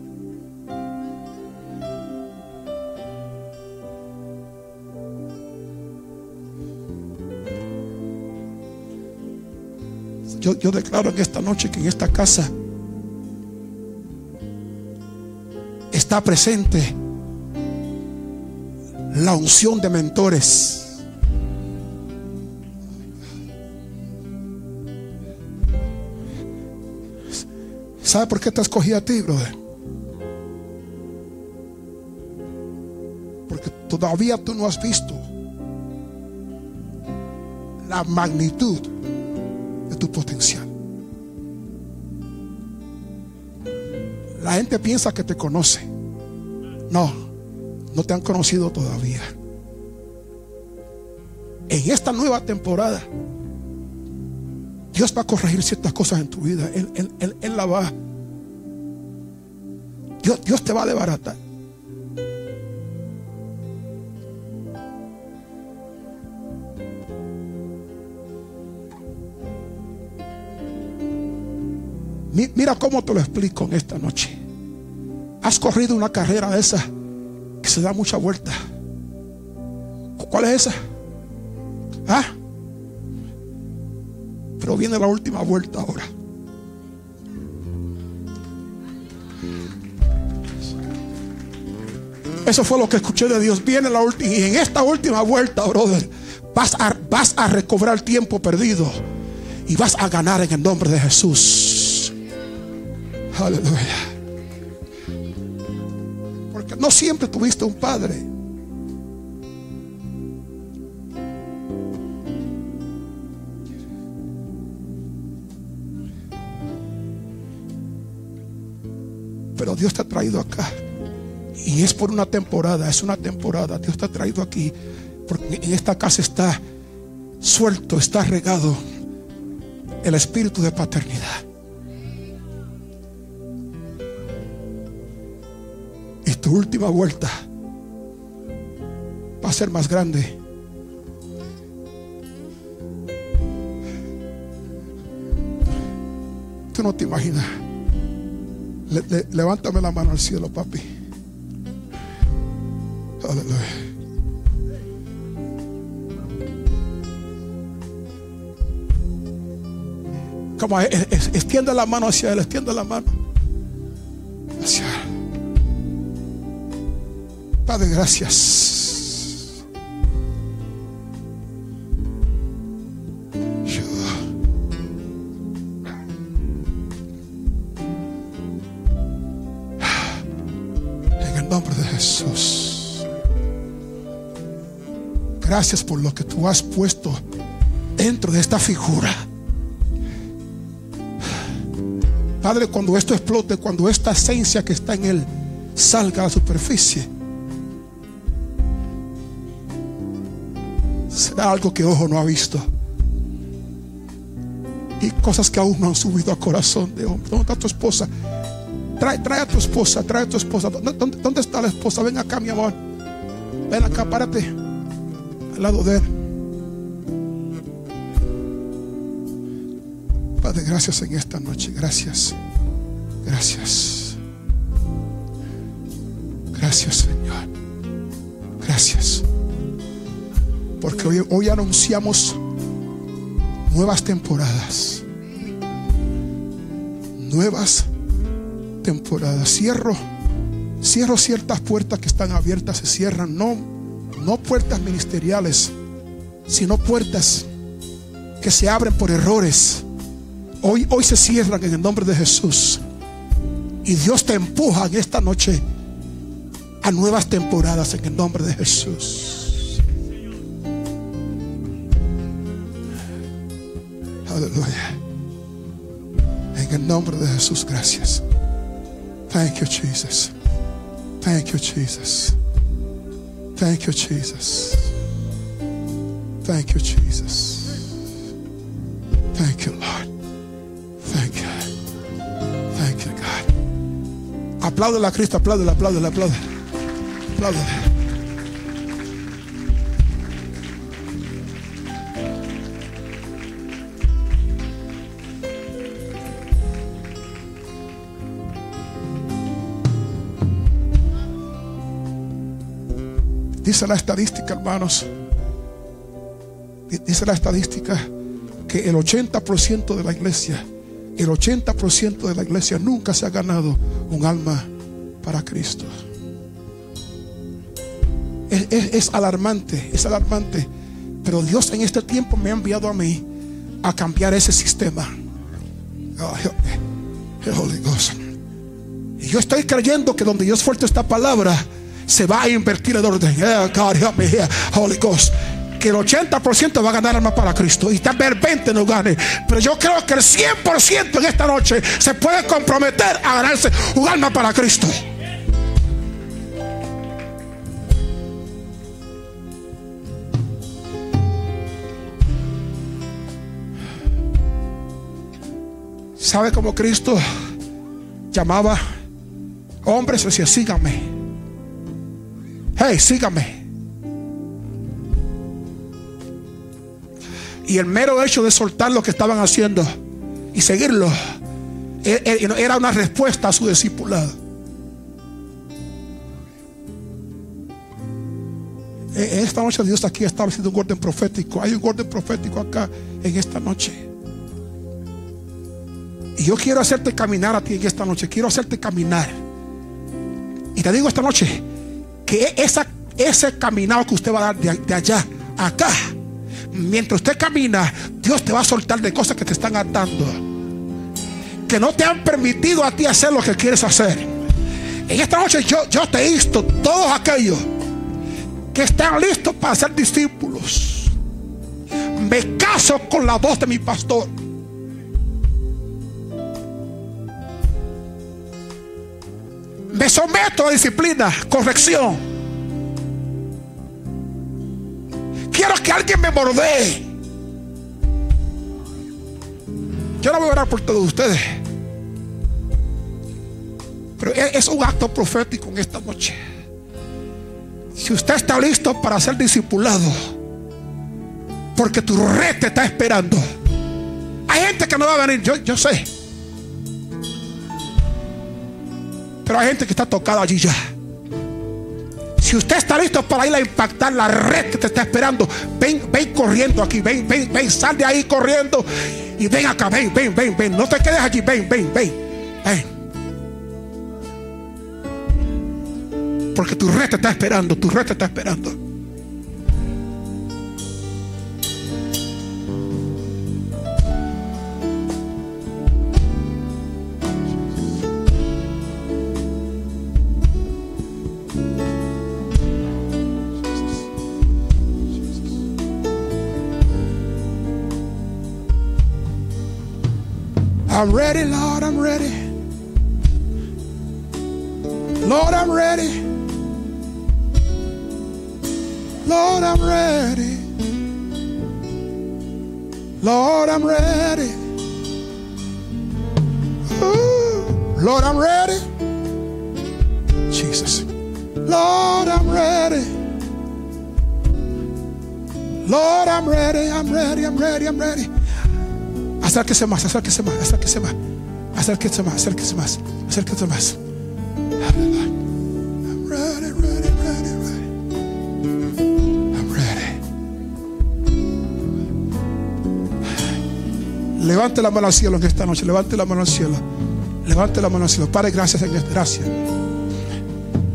Yo, yo, declaro en esta noche que en esta casa está presente la unción de mentores. ¿Sabe por qué te escogí a ti, brother? Porque todavía tú no has visto la magnitud de tu potencial. La gente piensa que te conoce. No, no te han conocido todavía. En esta nueva temporada, Dios va a corregir ciertas cosas en tu vida. Él, la va. Dios, Dios te va a desbaratar. Mira cómo te lo explico en esta noche. Has corrido una carrera de esa que se da mucha vuelta. ¿Cuál es esa? ¿Ah? Pero viene la última vuelta ahora. Eso fue lo que escuché de Dios. Viene la última. Y en esta última vuelta, brother, vas a, vas a recobrar tiempo perdido. Y vas a ganar en el nombre de Jesús. Aleluya. Porque no siempre tuviste un padre. Pero Dios te ha traído acá. Y es por una temporada, es una temporada. Dios te ha traído aquí. Porque en esta casa está suelto, está regado el espíritu de paternidad. Y tu última vuelta va a ser más grande. Tú no te imaginas levántame la mano al cielo, papi. Aleluya. Como extiende la mano hacia él, extiende la mano hacia Padre, gracias. Gracias por lo que tú has puesto dentro de esta figura. Padre, cuando esto explote, cuando esta esencia que está en él salga a la superficie, será algo que ojo no ha visto. Y cosas que aún no han subido a corazón de hombre. ¿Dónde está tu esposa? Trae, trae a tu esposa, trae a tu esposa. ¿Dónde, está la esposa? Ven acá, mi amor. Ven acá, párate lado de Él. Padre, gracias en esta noche. Gracias. Gracias. Gracias, Señor. Gracias. Porque hoy, hoy anunciamos nuevas temporadas. Nuevas temporadas. Cierro, cierro ciertas puertas que están abiertas, se cierran. No, no puertas ministeriales, sino puertas que se abren por errores. Hoy, hoy se cierran en el nombre de Jesús. Y Dios te empuja en esta noche a nuevas temporadas en el nombre de Jesús. Aleluya. En el nombre de Jesús, gracias. Thank you, Jesus. Thank you, Jesus. Thank you, Jesus. Thank you, Jesus. Thank you, Lord. Thank you. Thank you, God. Apláudele a Cristo, apláudele, apláudele, apláudele. Apláudele. Dice la estadística, hermanos. di- Dice la estadística que el 80% de la iglesia, el 80% de la iglesia nunca se ha ganado un alma para Cristo. Es, alarmante, es alarmante. Pero Dios en este tiempo me ha enviado a mí a cambiar ese sistema. Oh. Y yo estoy creyendo que donde Dios fuerte esta palabra, se va a invertir el orden. Yeah, God, help me here. Holy Ghost. Que el 80% va a ganar alma para Cristo. Y tal vez el 20% no gane. Pero yo creo que el 100% en esta noche se puede comprometer a ganarse un alma para Cristo. ¿Sabe cómo Cristo llamaba hombres? Decía, síganme. Hey, síganme. Y el mero hecho de soltar lo que estaban haciendo y seguirlo e- e- era una respuesta a su discipulado. E- Esta noche Dios aquí ha establecido un orden profético. Hay un orden profético acá en esta noche. Y yo quiero hacerte caminar a ti en esta noche. Quiero hacerte caminar. Y te digo esta noche esa, ese caminado que usted va a dar de, allá acá, mientras usted camina, Dios te va a soltar de cosas que te están atando. Que no te han permitido a ti hacer lo que quieres hacer. En esta noche yo, yo te insto, todos aquellos que están listos para ser discípulos. Me caso con la voz de mi pastor. Me someto a disciplina, corrección. Quiero que alguien me mordee. Yo no voy a orar por todos ustedes. Pero es es un acto profético en esta noche. Si usted está listo para ser discipulado, porque tu red te está esperando. Hay gente que no va a venir, yo sé. Pero hay gente que está tocada allí ya. Si usted está listo para ir a impactar la red que te está esperando, ven, ven corriendo aquí, ven, ven, ven, sal de ahí corriendo y ven acá, ven, ven, ven, ven. No te quedes allí, ven, ven, ven, ven. Porque tu red te está esperando, tu red te está esperando. I'm ready, Lord, I'm ready. Lord, I'm ready. Lord, I'm ready. Lord, I'm ready. Ooh, Lord, I'm ready. Jesus. Lord, I'm ready. Lord, I'm ready. I'm ready. I'm ready. I'm ready. Acérquese más, acérquese más, acérquese más. Acérquese más, acérquese más, acérquese más. Levante la mano al cielo en esta noche. Levante la mano al cielo. Levante la mano al cielo. Padre, gracias, Señor. Gracias.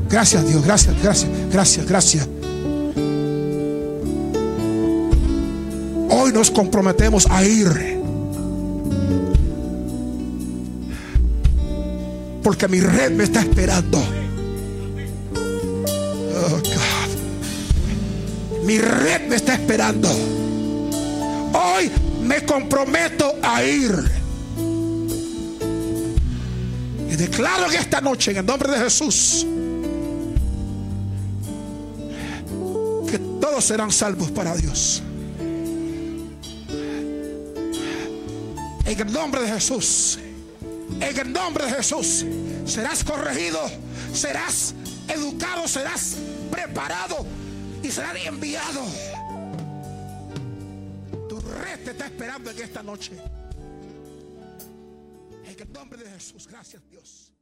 Gracias, Dios. Gracias, gracias, gracias, gracias. Hoy nos comprometemos a ir. Porque mi red me está esperando. Oh, God. Mi red me está esperando. Hoy me comprometo a ir. Y declaro que esta noche, en el nombre de Jesús, que todos serán salvos para Dios. En el nombre de Jesús. En el nombre de Jesús. Serás corregido. Serás educado. Serás preparado. Y serás enviado. Tu red te está esperando en esta noche. En el nombre de Jesús. Gracias Dios.